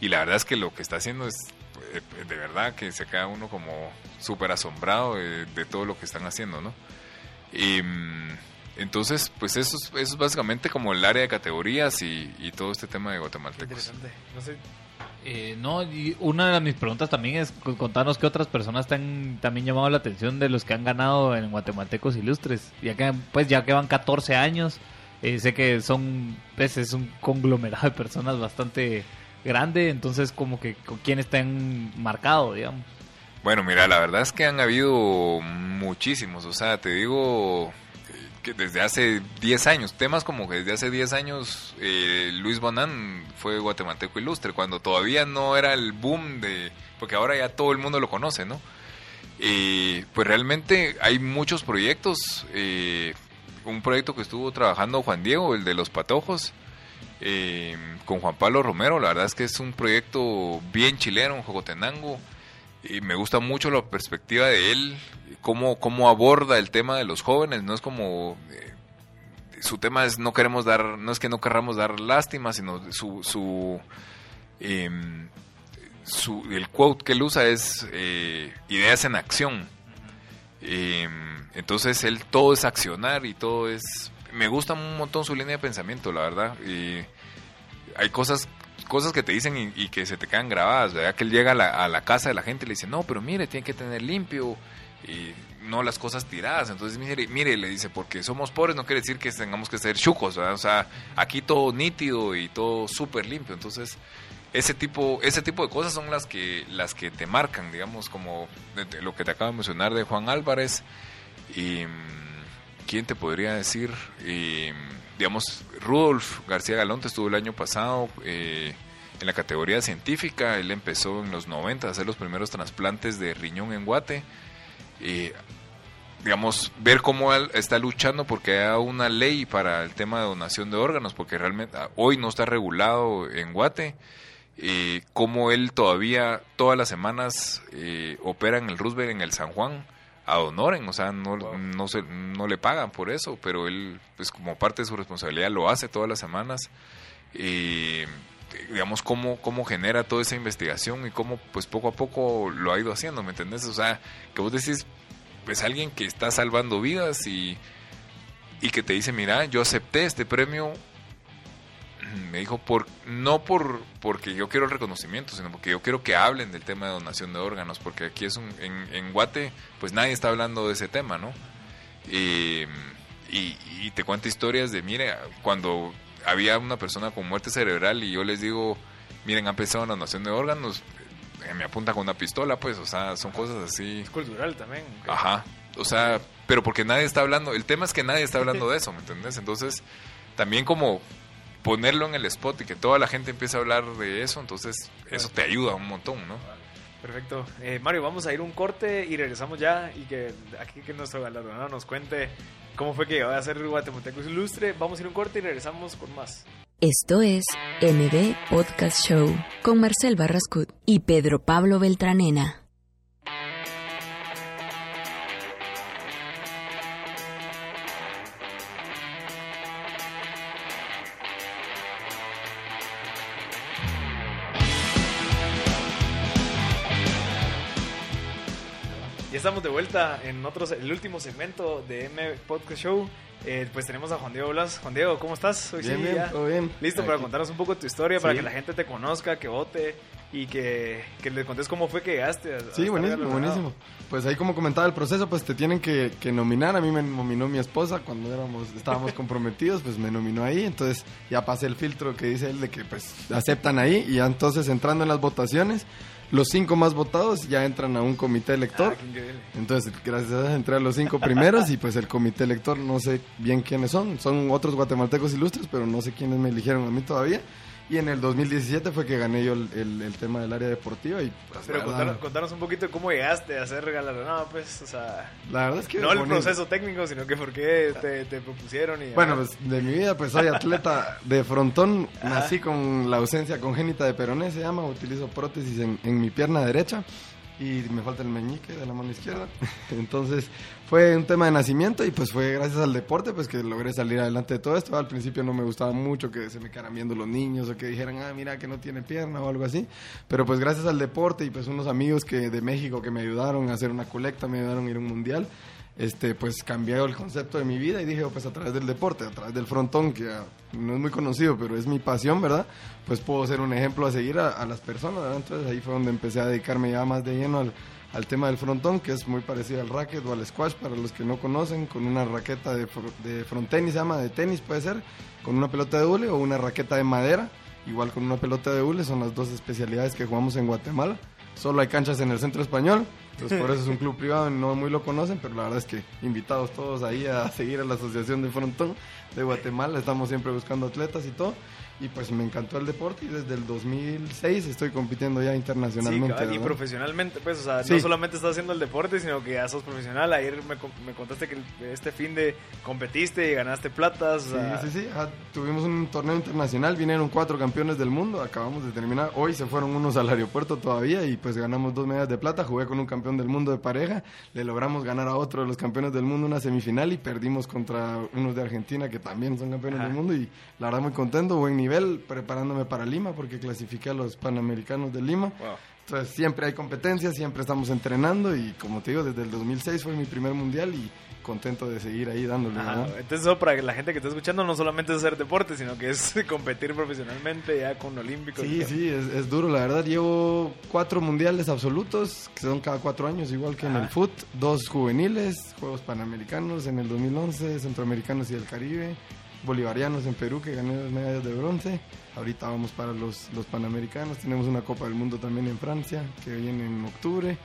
Y la verdad es que lo que está haciendo es eh, de verdad que se queda uno como súper asombrado de, todo lo que están haciendo, ¿no? Mm, entonces, pues eso es, eso es básicamente como el área de categorías y, todo este tema de guatemaltecos. Interesante. No sé, eh, no, y una de mis preguntas también es contarnos qué otras personas te han también llamado la atención de los que han ganado en Guatemaltecos Ilustres. Ya que, pues ya que van 14 años, eh, sé que son, pues es un conglomerado de personas bastante grande, entonces como que con quiénes te han marcado, digamos. Bueno, mira, la verdad es que han habido muchísimos, o sea, te digo, que desde hace 10 años, temas como que desde hace 10 años eh, Luis Bonan fue guatemalteco ilustre, cuando todavía no era el boom de, porque ahora ya todo el mundo lo conoce, ¿no? Eh, pues realmente hay muchos proyectos, eh, un proyecto que estuvo trabajando Juan Diego, el de los patojos, con Juan Pablo Romero, la verdad es que es un proyecto bien chileno, un jogotenango, y me gusta mucho la perspectiva de él, cómo, cómo aborda el tema de los jóvenes, no es como eh, su tema es no queremos dar, no es que no querramos dar lástima, sino su, su, em, su el quote que él usa es eh, ideas en acción. Em, entonces él todo es accionar y todo es, me gusta un montón su línea de pensamiento, la verdad. Hay cosas cosas que te dicen y, que se te quedan grabadas, ¿verdad? Que él llega a la, casa de la gente y le dice, no, pero mire, tiene que tener limpio y no las cosas tiradas. Entonces, mire, mire, le dice, porque somos pobres no quiere decir que tengamos que ser chucos, ¿verdad? O sea, aquí todo nítido y todo súper limpio. Entonces, ese tipo, ese tipo de cosas son las que, las que te marcan, digamos, como lo que te acabo de mencionar de Juan Álvarez. Y, ¿Quién te podría decir? Y, digamos, Rudolf García Galonte estuvo el año pasado eh, en la categoría científica. Él empezó en los 90 a hacer los primeros trasplantes de riñón en Guate. y digamos, ver cómo él está luchando porque hay una ley para el tema de donación de órganos, porque realmente ah, hoy no está regulado en Guate. y cómo él todavía todas las semanas eh, opera en el Roosevelt en el San Juan a Honoren, o sea, no, no, se, no le pagan por eso, pero él, pues como parte de su responsabilidad, lo hace todas las semanas. Y digamos, cómo, cómo genera toda esa investigación y cómo, pues poco a poco lo ha ido haciendo, ¿me entendés? O sea, que vos decís, pues alguien que está salvando vidas y, y que te dice, mira, yo acepté este premio me dijo, por, no por porque yo quiero el reconocimiento, sino porque yo quiero que hablen del tema de donación de órganos, porque aquí es un, en, en Guate, pues nadie está hablando de ese tema, ¿no? y, y, te cuento historias de, mire, cuando había una persona con muerte cerebral y yo les digo, miren, han pensado en la donación de órganos, eh, me apunta con una pistola, pues, o sea, son cosas así. Es cultural también. Ajá, o sea, pero porque nadie está hablando, el tema es que nadie está hablando de eso, ¿me entendés? Entonces, también como ponerlo en el spot y que toda la gente empiece a hablar de eso, entonces eso te ayuda un montón, ¿no? Perfecto. Eh, Mario, vamos a ir un corte y regresamos ya y que aquí que nuestro galardonado nos cuente cómo fue que llegó a ser guatemaltecos ilustre. Vamos a ir un corte y regresamos con más. Esto es MB Podcast Show con Marcel Barrascut y Pedro Pablo Beltranena. Estamos de vuelta en otros, el último segmento de M Podcast Show. Eh, pues tenemos a Juan Diego Blas. Juan Diego, ¿cómo estás? Hoy bien, sí, bien, todo bien. Listo para contarnos un poco tu historia, para que la gente te conozca, que vote y que, que le contes cómo fue que llegaste. A, sí, buenísimo, buenísimo. Pues ahí como comentaba el proceso, pues te tienen que, que, nominar. A mí me nominó mi esposa cuando éramos, estábamos comprometidos, pues me nominó ahí. Entonces ya pasé el filtro que dice él de que pues aceptan ahí y ya entonces entrando en las votaciones los cinco más votados ya entran a un comité elector. Ah, Entonces, gracias a a los cinco primeros y pues el comité elector no sé bien quiénes son. Son otros guatemaltecos ilustres, pero no sé quiénes me eligieron a mí todavía. Y en el 2017 fue que gané yo el, tema del área deportiva. Y, pues, Pero contanos, un poquito de cómo llegaste a ser galardonado, pues, o sea... La verdad es que... No el proceso técnico, sino que por qué te, te propusieron y... Bueno, pues, de mi vida, pues, soy atleta de frontón. Nací con la ausencia congénita de peroné, se llama. Utilizo prótesis en, en mi pierna derecha y me falta el meñique de la mano izquierda. Entonces fue un tema de nacimiento y pues fue gracias al deporte pues que logré salir adelante de todo esto. Al principio no me gustaba mucho que se me quedaran viendo los niños o que dijeran, ah, mira que no tiene pierna o algo así. Pero pues gracias al deporte y pues unos amigos que de México que me ayudaron a hacer una colecta, me ayudaron a ir a un mundial este, pues cambié el concepto de mi vida y dije, oh, pues a través del deporte, a través del frontón, que no es muy conocido, pero es mi pasión, ¿verdad? Pues puedo ser un ejemplo a seguir a, las personas, ¿verdad? Entonces ahí fue donde empecé a dedicarme ya más de lleno al, al tema del frontón, que es muy parecido al racket o al squash, para los que no conocen, con una raqueta de, de frontenis, se llama de tenis puede ser, con una pelota de hule o una raqueta de madera, igual con una pelota de hule, son las dos especialidades que jugamos en Guatemala. Solo hay canchas en el centro español, entonces por eso es un club privado, no muy lo conocen, pero la verdad es que invitados todos ahí a seguir a la Asociación de Frontón de Guatemala, estamos siempre buscando atletas y todo y pues me encantó el deporte y desde el 2006 estoy compitiendo ya internacionalmente. Sí, y profesionalmente, pues, o sea, no solamente estás haciendo el deporte, sino que ya sos profesional. Ayer me, me contaste que este fin de competiste y ganaste platas. Sí, sí, sí, tuvimos un torneo internacional, vinieron cuatro campeones del mundo, acabamos de terminar. Hoy se fueron unos al aeropuerto todavía y pues ganamos dos medallas de plata. Jugué con un campeón del mundo de pareja, le logramos ganar a otro de los campeones del mundo una semifinal y perdimos contra unos de Argentina que también son campeones del mundo y la verdad muy contento, buen nivel preparándome para Lima porque clasifiqué a los Panamericanos de Lima. Entonces siempre hay competencias, siempre estamos entrenando y como te digo, desde el 2006 fue mi primer mundial y contento de seguir ahí dándole. Entonces eso para la gente que está escuchando no solamente es hacer deporte, sino que es competir profesionalmente ya con olímpicos. Sí, sí, es, duro, la verdad. Llevo cuatro mundiales absolutos, que son cada cuatro años, igual que en el foot, dos juveniles, Juegos Panamericanos en el 2011, Centroamericanos y el Caribe bolivarianos en Perú que gané dos medallas de bronce. Ahorita vamos para los, los Panamericanos. Tenemos una Copa del Mundo también en Francia que viene en octubre.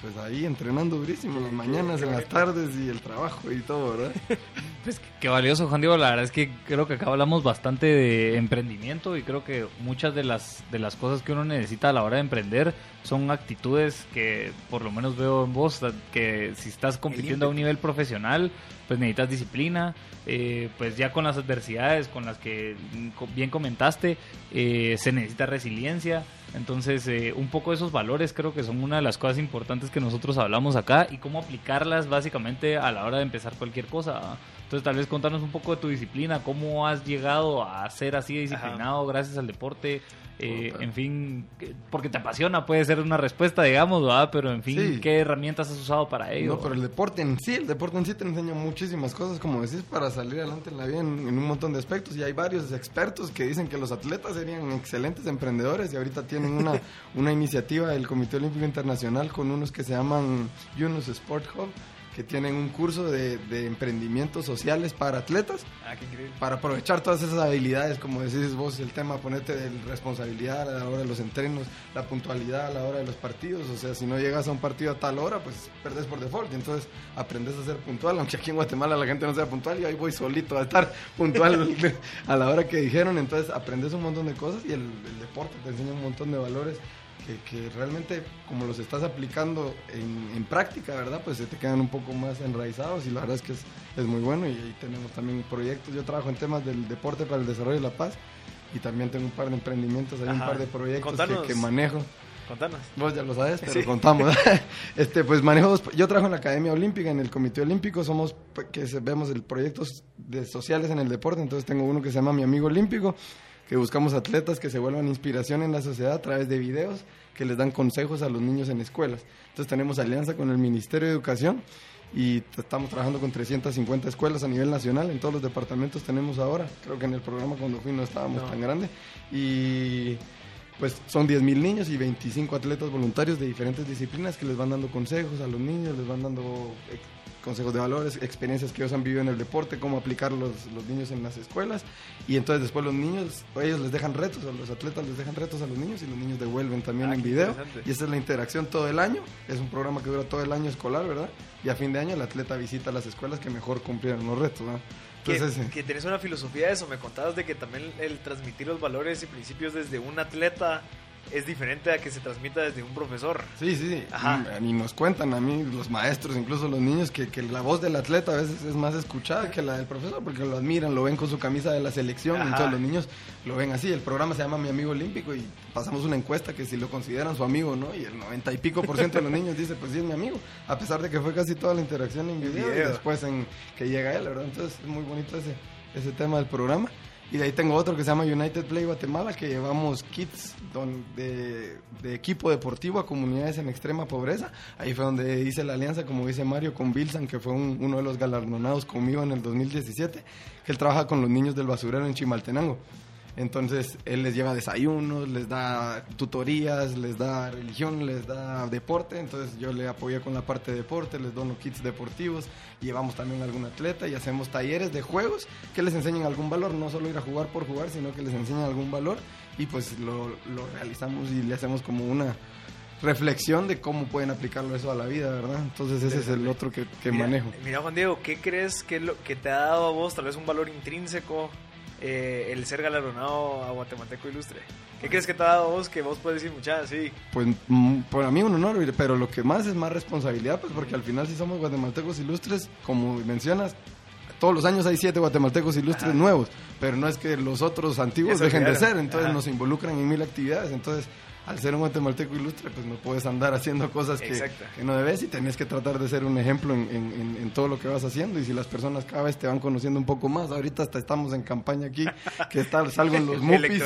Pues ahí entrenando durísimo, las mañanas, en las tardes y el trabajo y todo, ¿verdad? Pues qué valioso, Juan Diego. La verdad es que creo que acá hablamos bastante de emprendimiento y creo que muchas de las, de las cosas que uno necesita a la hora de emprender son actitudes que por lo menos veo en vos, que si estás compitiendo a un nivel profesional, pues necesitas disciplina, eh, pues ya con las adversidades con las que bien comentaste, eh, se necesita resiliencia. Entonces, eh, un poco esos valores creo que son una de las cosas importantes que nosotros hablamos acá y cómo aplicarlas básicamente a la hora de empezar cualquier cosa. Entonces, tal vez contarnos un poco de tu disciplina, cómo has llegado a ser así disciplinado gracias al deporte, eh, en fin, porque te apasiona, puede ser una respuesta, digamos, ¿verdad? Pero en fin, ¿qué herramientas has usado para ello? No, pero el deporte en sí, el deporte en sí te enseña muchísimas cosas, como decís, para salir adelante en la vida en, un montón de aspectos. Y hay varios expertos que dicen que los atletas serían excelentes emprendedores y ahorita tienen una, una iniciativa del Comité Olímpico Internacional con unos que se llaman Yunus Sport Hub que tienen un curso de, emprendimientos sociales para atletas. Ah, qué increíble. Para aprovechar todas esas habilidades, como decís vos, el tema, ponerte de responsabilidad a la hora de los entrenos, la puntualidad a la hora de los partidos. O sea, si no llegas a un partido a tal hora, pues perdes por default. Y entonces aprendes a ser puntual, aunque aquí en Guatemala la gente no sea puntual, y ahí voy solito a estar puntual a la hora que dijeron. Entonces aprendes un montón de cosas y el, el deporte te enseña un montón de valores que, realmente como los estás aplicando en, práctica, ¿verdad? Pues se te quedan un poco más enraizados y la verdad es que es, es, muy bueno y ahí tenemos también proyectos. Yo trabajo en temas del deporte para el desarrollo de la paz y también tengo un par de emprendimientos, hay un par de proyectos que, manejo. Contanos. Vos ya lo sabes, pero contamos. este, pues manejo yo trabajo en la Academia Olímpica, en el Comité Olímpico, somos que vemos el proyectos de sociales en el deporte, entonces tengo uno que se llama Mi Amigo Olímpico, que buscamos atletas que se vuelvan inspiración en la sociedad a través de videos que les dan consejos a los niños en escuelas. Entonces tenemos alianza con el Ministerio de Educación y estamos trabajando con 350 escuelas a nivel nacional, en todos los departamentos tenemos ahora, creo que en el programa cuando fui no estábamos tan grande, y pues son 10.000 niños y 25 atletas voluntarios de diferentes disciplinas que les van dando consejos a los niños, les van dando consejos de valores, experiencias que ellos han vivido en el deporte, cómo aplicar los, los niños en las escuelas. Y entonces después los niños, ellos les dejan retos, a los atletas les dejan retos a los niños y los niños devuelven también ah, en video. Y esa es la interacción todo el año. Es un programa que dura todo el año escolar, ¿verdad? Y a fin de año el atleta visita las escuelas que mejor cumplieron los retos, ¿no? Entonces, que, que tenés una filosofía de eso, me contabas de que también el transmitir los valores y principios desde un atleta es diferente a que se transmita desde un profesor. Sí, sí, Ajá. Y, nos cuentan a mí los maestros, incluso los niños, que, que, la voz del atleta a veces es más escuchada que la del profesor, porque lo admiran, lo ven con su camisa de la selección, y todos los niños lo ven así. El programa se llama Mi Amigo Olímpico y pasamos una encuesta que si lo consideran su amigo, ¿no? Y el noventa y pico por ciento de los niños dice, pues sí es mi amigo, a pesar de que fue casi toda la interacción en video, y después en que llega él, ¿verdad? Entonces es muy bonito ese, ese tema del programa. Y de ahí tengo otro que se llama United Play Guatemala, que llevamos kits de, equipo deportivo a comunidades en extrema pobreza. Ahí fue donde hice la alianza, como dice Mario, con Bilsan, que fue uno de los galardonados conmigo en el 2017, que él trabaja con los niños del basurero en Chimaltenango. Entonces él les lleva desayunos, les da tutorías, les da religión, les da deporte. Entonces yo le apoyo con la parte de deporte, les dono kits deportivos, llevamos también algún atleta y hacemos talleres de juegos que les enseñen algún valor, no solo ir a jugar por jugar, sino que les enseñen algún valor y pues lo, realizamos y le hacemos como una reflexión de cómo pueden aplicarlo eso a la vida, ¿verdad? Entonces ese es el otro que, manejo. Mira Juan Diego, ¿qué crees que, lo, que te ha dado a vos tal vez un valor intrínseco eh, el ser galardonado a Guatemalteco Ilustre? ¿Qué crees que te ha dado vos que vos puedes decir muchas? Sí. Pues mm, para mí un honor, pero lo que más es más responsabilidad, pues porque al final si somos guatemaltecos ilustres, como mencionas, todos los años hay siete guatemaltecos ilustres nuevos, pero no es que los otros antiguos dejen de ser, entonces nos involucran en mil actividades, entonces al ser un guatemalteco ilustre, pues no puedes andar haciendo cosas que, no debes y tenés que tratar de ser un ejemplo en, todo lo que vas haciendo. Y si las personas cada vez te van conociendo un poco más, ahorita hasta estamos en campaña aquí, que está, salgo en los mupis.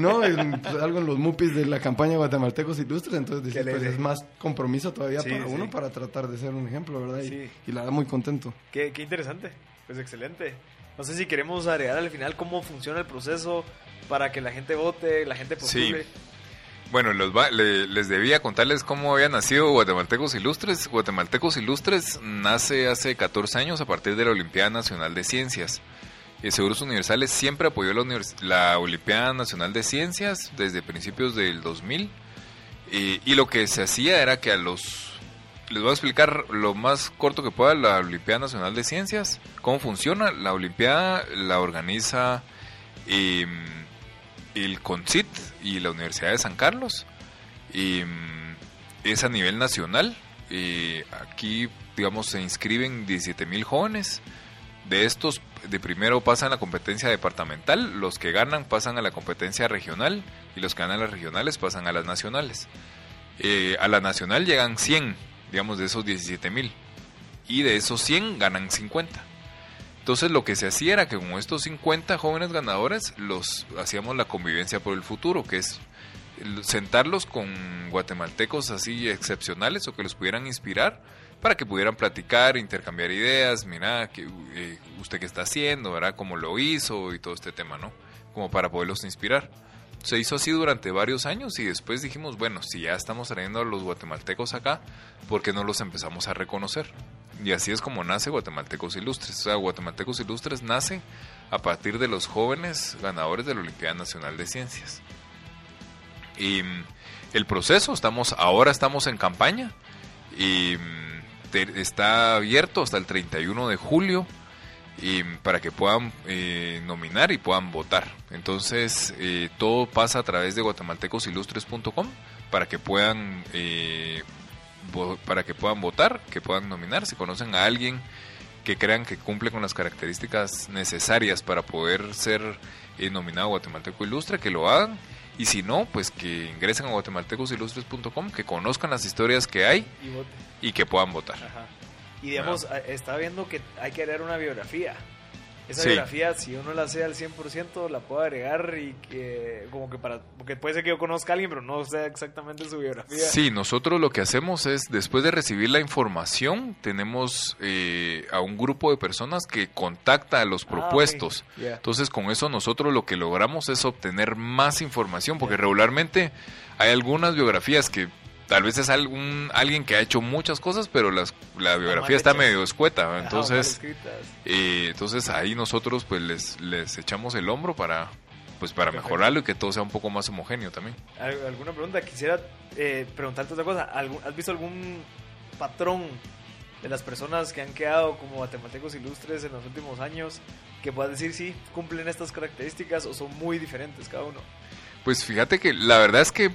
no, salgo en los mupis de la campaña Guatemaltecos Ilustres, entonces pues, es más compromiso todavía para uno para tratar de ser un ejemplo, ¿verdad? Y, y la verdad muy contento. Qué, qué interesante, pues excelente. No sé si queremos agregar al final cómo funciona el proceso para que la gente vote, la gente postule. Bueno, les debía contarles cómo había nacido Guatemaltecos Ilustres. Guatemaltecos Ilustres nace hace 14 años a partir de la Olimpiada Nacional de Ciencias. Y Seguros Universales siempre apoyó la, la Olimpiada Nacional de Ciencias desde principios del 2000. Y, y, lo que se hacía era que a los... Les voy a explicar lo más corto que pueda la Olimpiada Nacional de Ciencias. ¿Cómo funciona? La Olimpiada la organiza... Eh, el CONCIT y la Universidad de San Carlos. Mm, es a nivel nacional. aquí, digamos, se inscriben 17 mil jóvenes. De estos, de primero pasan a la competencia departamental, los que ganan pasan a la competencia regional y los que ganan las regionales pasan a las nacionales. Eh, a la nacional llegan 100, digamos, de esos 17 mil. Y de esos 100 ganan 50. Entonces lo que se hacía era que con estos 50 jóvenes ganadores los hacíamos la convivencia por el futuro, que es sentarlos con guatemaltecos así excepcionales o que los pudieran inspirar para que pudieran platicar, intercambiar ideas, mira, que, eh, usted qué está haciendo, ¿verdad? Cómo lo hizo y todo este tema, ¿no? Como para poderlos inspirar. Se hizo así durante varios años y después dijimos, bueno, si ya estamos trayendo a los guatemaltecos acá, ¿por qué no los empezamos a reconocer? Y así es como nace Guatemaltecos Ilustres. O sea, Guatemaltecos Ilustres nace a partir de los jóvenes ganadores de la Olimpiada Nacional de Ciencias. Y mm, el proceso, estamos, ahora estamos en campaña y mm, está abierto hasta el 31 de julio y mm, para que puedan eh, nominar y puedan votar. Entonces, eh, todo pasa a través de guatemaltecosilustres.com para que puedan eh, para que puedan votar, que puedan nominar, si conocen a alguien que crean que cumple con las características necesarias para poder ser eh, nominado guatemalteco ilustre, que lo hagan. Y si no, pues que ingresen a guatemaltecosilustres.com, que conozcan las historias que hay y, que puedan votar. Y digamos, está viendo que hay que leer una biografía. Esa biografía, si uno la hace al 100%, la puedo agregar y que, como que para, porque puede ser que yo conozca a alguien, pero no sé exactamente su biografía. Sí, nosotros lo que hacemos es, después de recibir la información, tenemos eh, a un grupo de personas que contacta a los ah, propuestos. Entonces, con eso nosotros lo que logramos es obtener más información, porque regularmente hay algunas biografías que tal vez es algún, alguien que ha hecho muchas cosas, pero las, la biografía está medio escueta. Entonces, eh, entonces ahí nosotros pues les, les echamos el hombro para pues para mejorarlo y que todo sea un poco más homogéneo también. ¿Alguna pregunta? Quisiera eh, preguntarte otra cosa. ¿Has visto algún patrón de las personas que han quedado como matemáticos ilustres en los últimos años que puedas decir si cumplen estas características o son muy diferentes cada uno? Pues fíjate que la verdad es que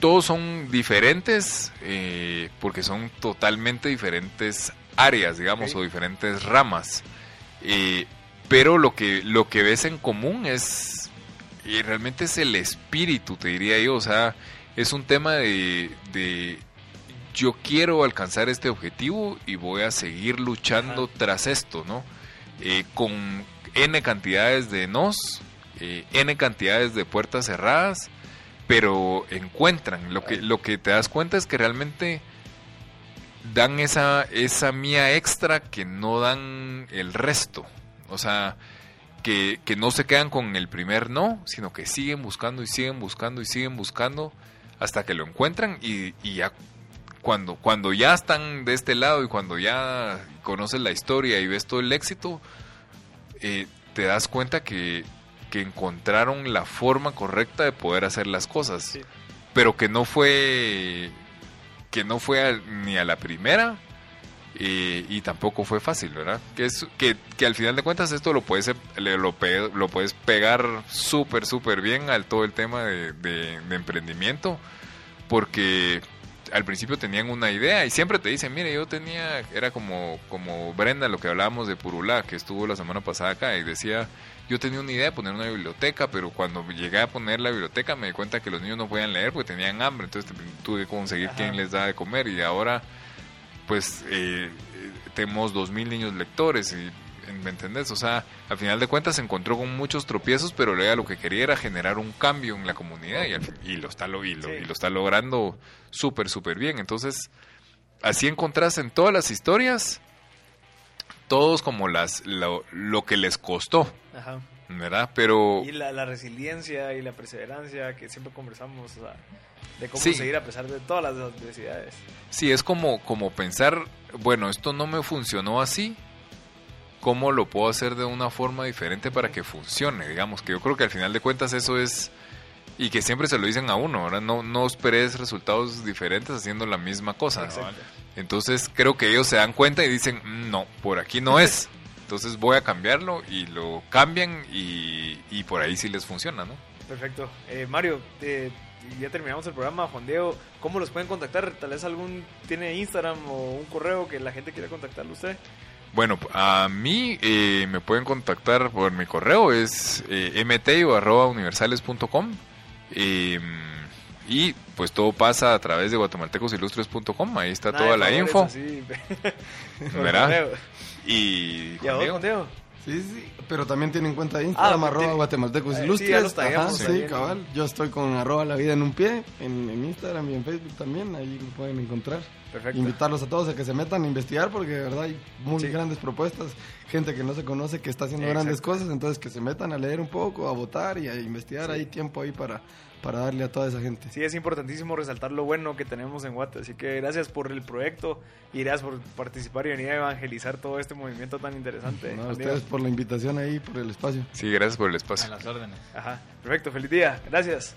todos son diferentes eh, porque son totalmente diferentes áreas, digamos, o diferentes ramas. Eh, pero lo que, lo que ves en común es, y realmente es el espíritu, te diría yo, o sea, es un tema de, de yo quiero alcanzar este objetivo y voy a seguir luchando tras esto, ¿no? Eh, con N cantidades de nos, N cantidades de puertas cerradas, pero encuentran. Lo que, lo que te das cuenta es que realmente dan esa, esa mía extra que no dan el resto. O sea, que, no se quedan con el primer no, sino que siguen buscando y siguen buscando y siguen buscando hasta que lo encuentran y, ya cuando, cuando ya están de este lado y cuando ya conoces la historia y ves todo el éxito, eh, te das cuenta que, que encontraron la forma correcta de poder hacer las cosas. Pero que no fue que no fue ni a la primera y, tampoco fue fácil, ¿verdad? Que, es, que, que, al final de cuentas esto lo puedes, lo, lo puedes pegar súper, súper bien al todo el tema de, de, emprendimiento, porque al principio tenían una idea y siempre te dicen, mire, yo tenía, era como, como Brenda, lo que hablábamos de Purulá, que estuvo la semana pasada acá, y decía, yo tenía una idea de poner una biblioteca, pero cuando llegué a poner la biblioteca me di cuenta que los niños no podían leer porque tenían hambre, entonces tuve que conseguir quién les da de comer y ahora pues eh, tenemos dos mil niños lectores y ¿me entendés? O sea, al final de cuentas se encontró con muchos tropiezos, pero lo que quería era generar un cambio en la comunidad y, lo, está, lo, y, lo, y lo está logrando súper, súper bien. Entonces, así encontrás en todas las historias todos como las lo, lo que les costó. Ajá. ¿Verdad? Pero... Y la, resiliencia y la perseverancia que siempre conversamos, o sea, de cómo seguir a pesar de todas las adversidades. Sí, es como, como pensar, bueno, esto no me funcionó así, ¿cómo lo puedo hacer de una forma diferente para que funcione? Digamos, que yo creo que al final de cuentas eso es... Y que siempre se lo dicen a uno, ¿verdad? No, no esperes resultados diferentes haciendo la misma cosa. Entonces creo que ellos se dan cuenta y dicen, mm, no, por aquí no es. Entonces voy a cambiarlo y lo cambian y, por ahí sí les funciona, ¿no? Perfecto. Eh, Mario, eh, ya terminamos el programa. Juan Diego, ¿cómo los pueden contactar? Tal vez algún tiene Instagram o un correo que la gente quiera contactarlo usted. Bueno, a mí eh, me pueden contactar por mi correo, es eh, mteo.universales.com. Eh, y pues todo pasa a través de guatemaltecosilustres.com, ahí está toda la info. ¿Verdad? Y, ¿Y a vos, Sí, sí, pero también tienen cuenta de Instagram, ah, arroba guatemaltecos ilustres. Sí, sí, cabal. Yo estoy con arroba la vida en un pie, en, en, Instagram y en Facebook también, ahí lo pueden encontrar. Perfecto. Invitarlos a todos a que se metan a investigar porque de verdad hay muy grandes propuestas, gente que no se conoce que está haciendo grandes cosas, entonces que se metan a leer un poco, a votar y a investigar, hay tiempo ahí para para darle a toda esa gente. Sí, es importantísimo resaltar lo bueno que tenemos en Guate, así que gracias por el proyecto y gracias por participar y venir a evangelizar todo este movimiento tan interesante. No, ustedes por la invitación ahí, por el espacio. Sí, gracias por el espacio. A las órdenes. Ajá, perfecto, feliz día, gracias.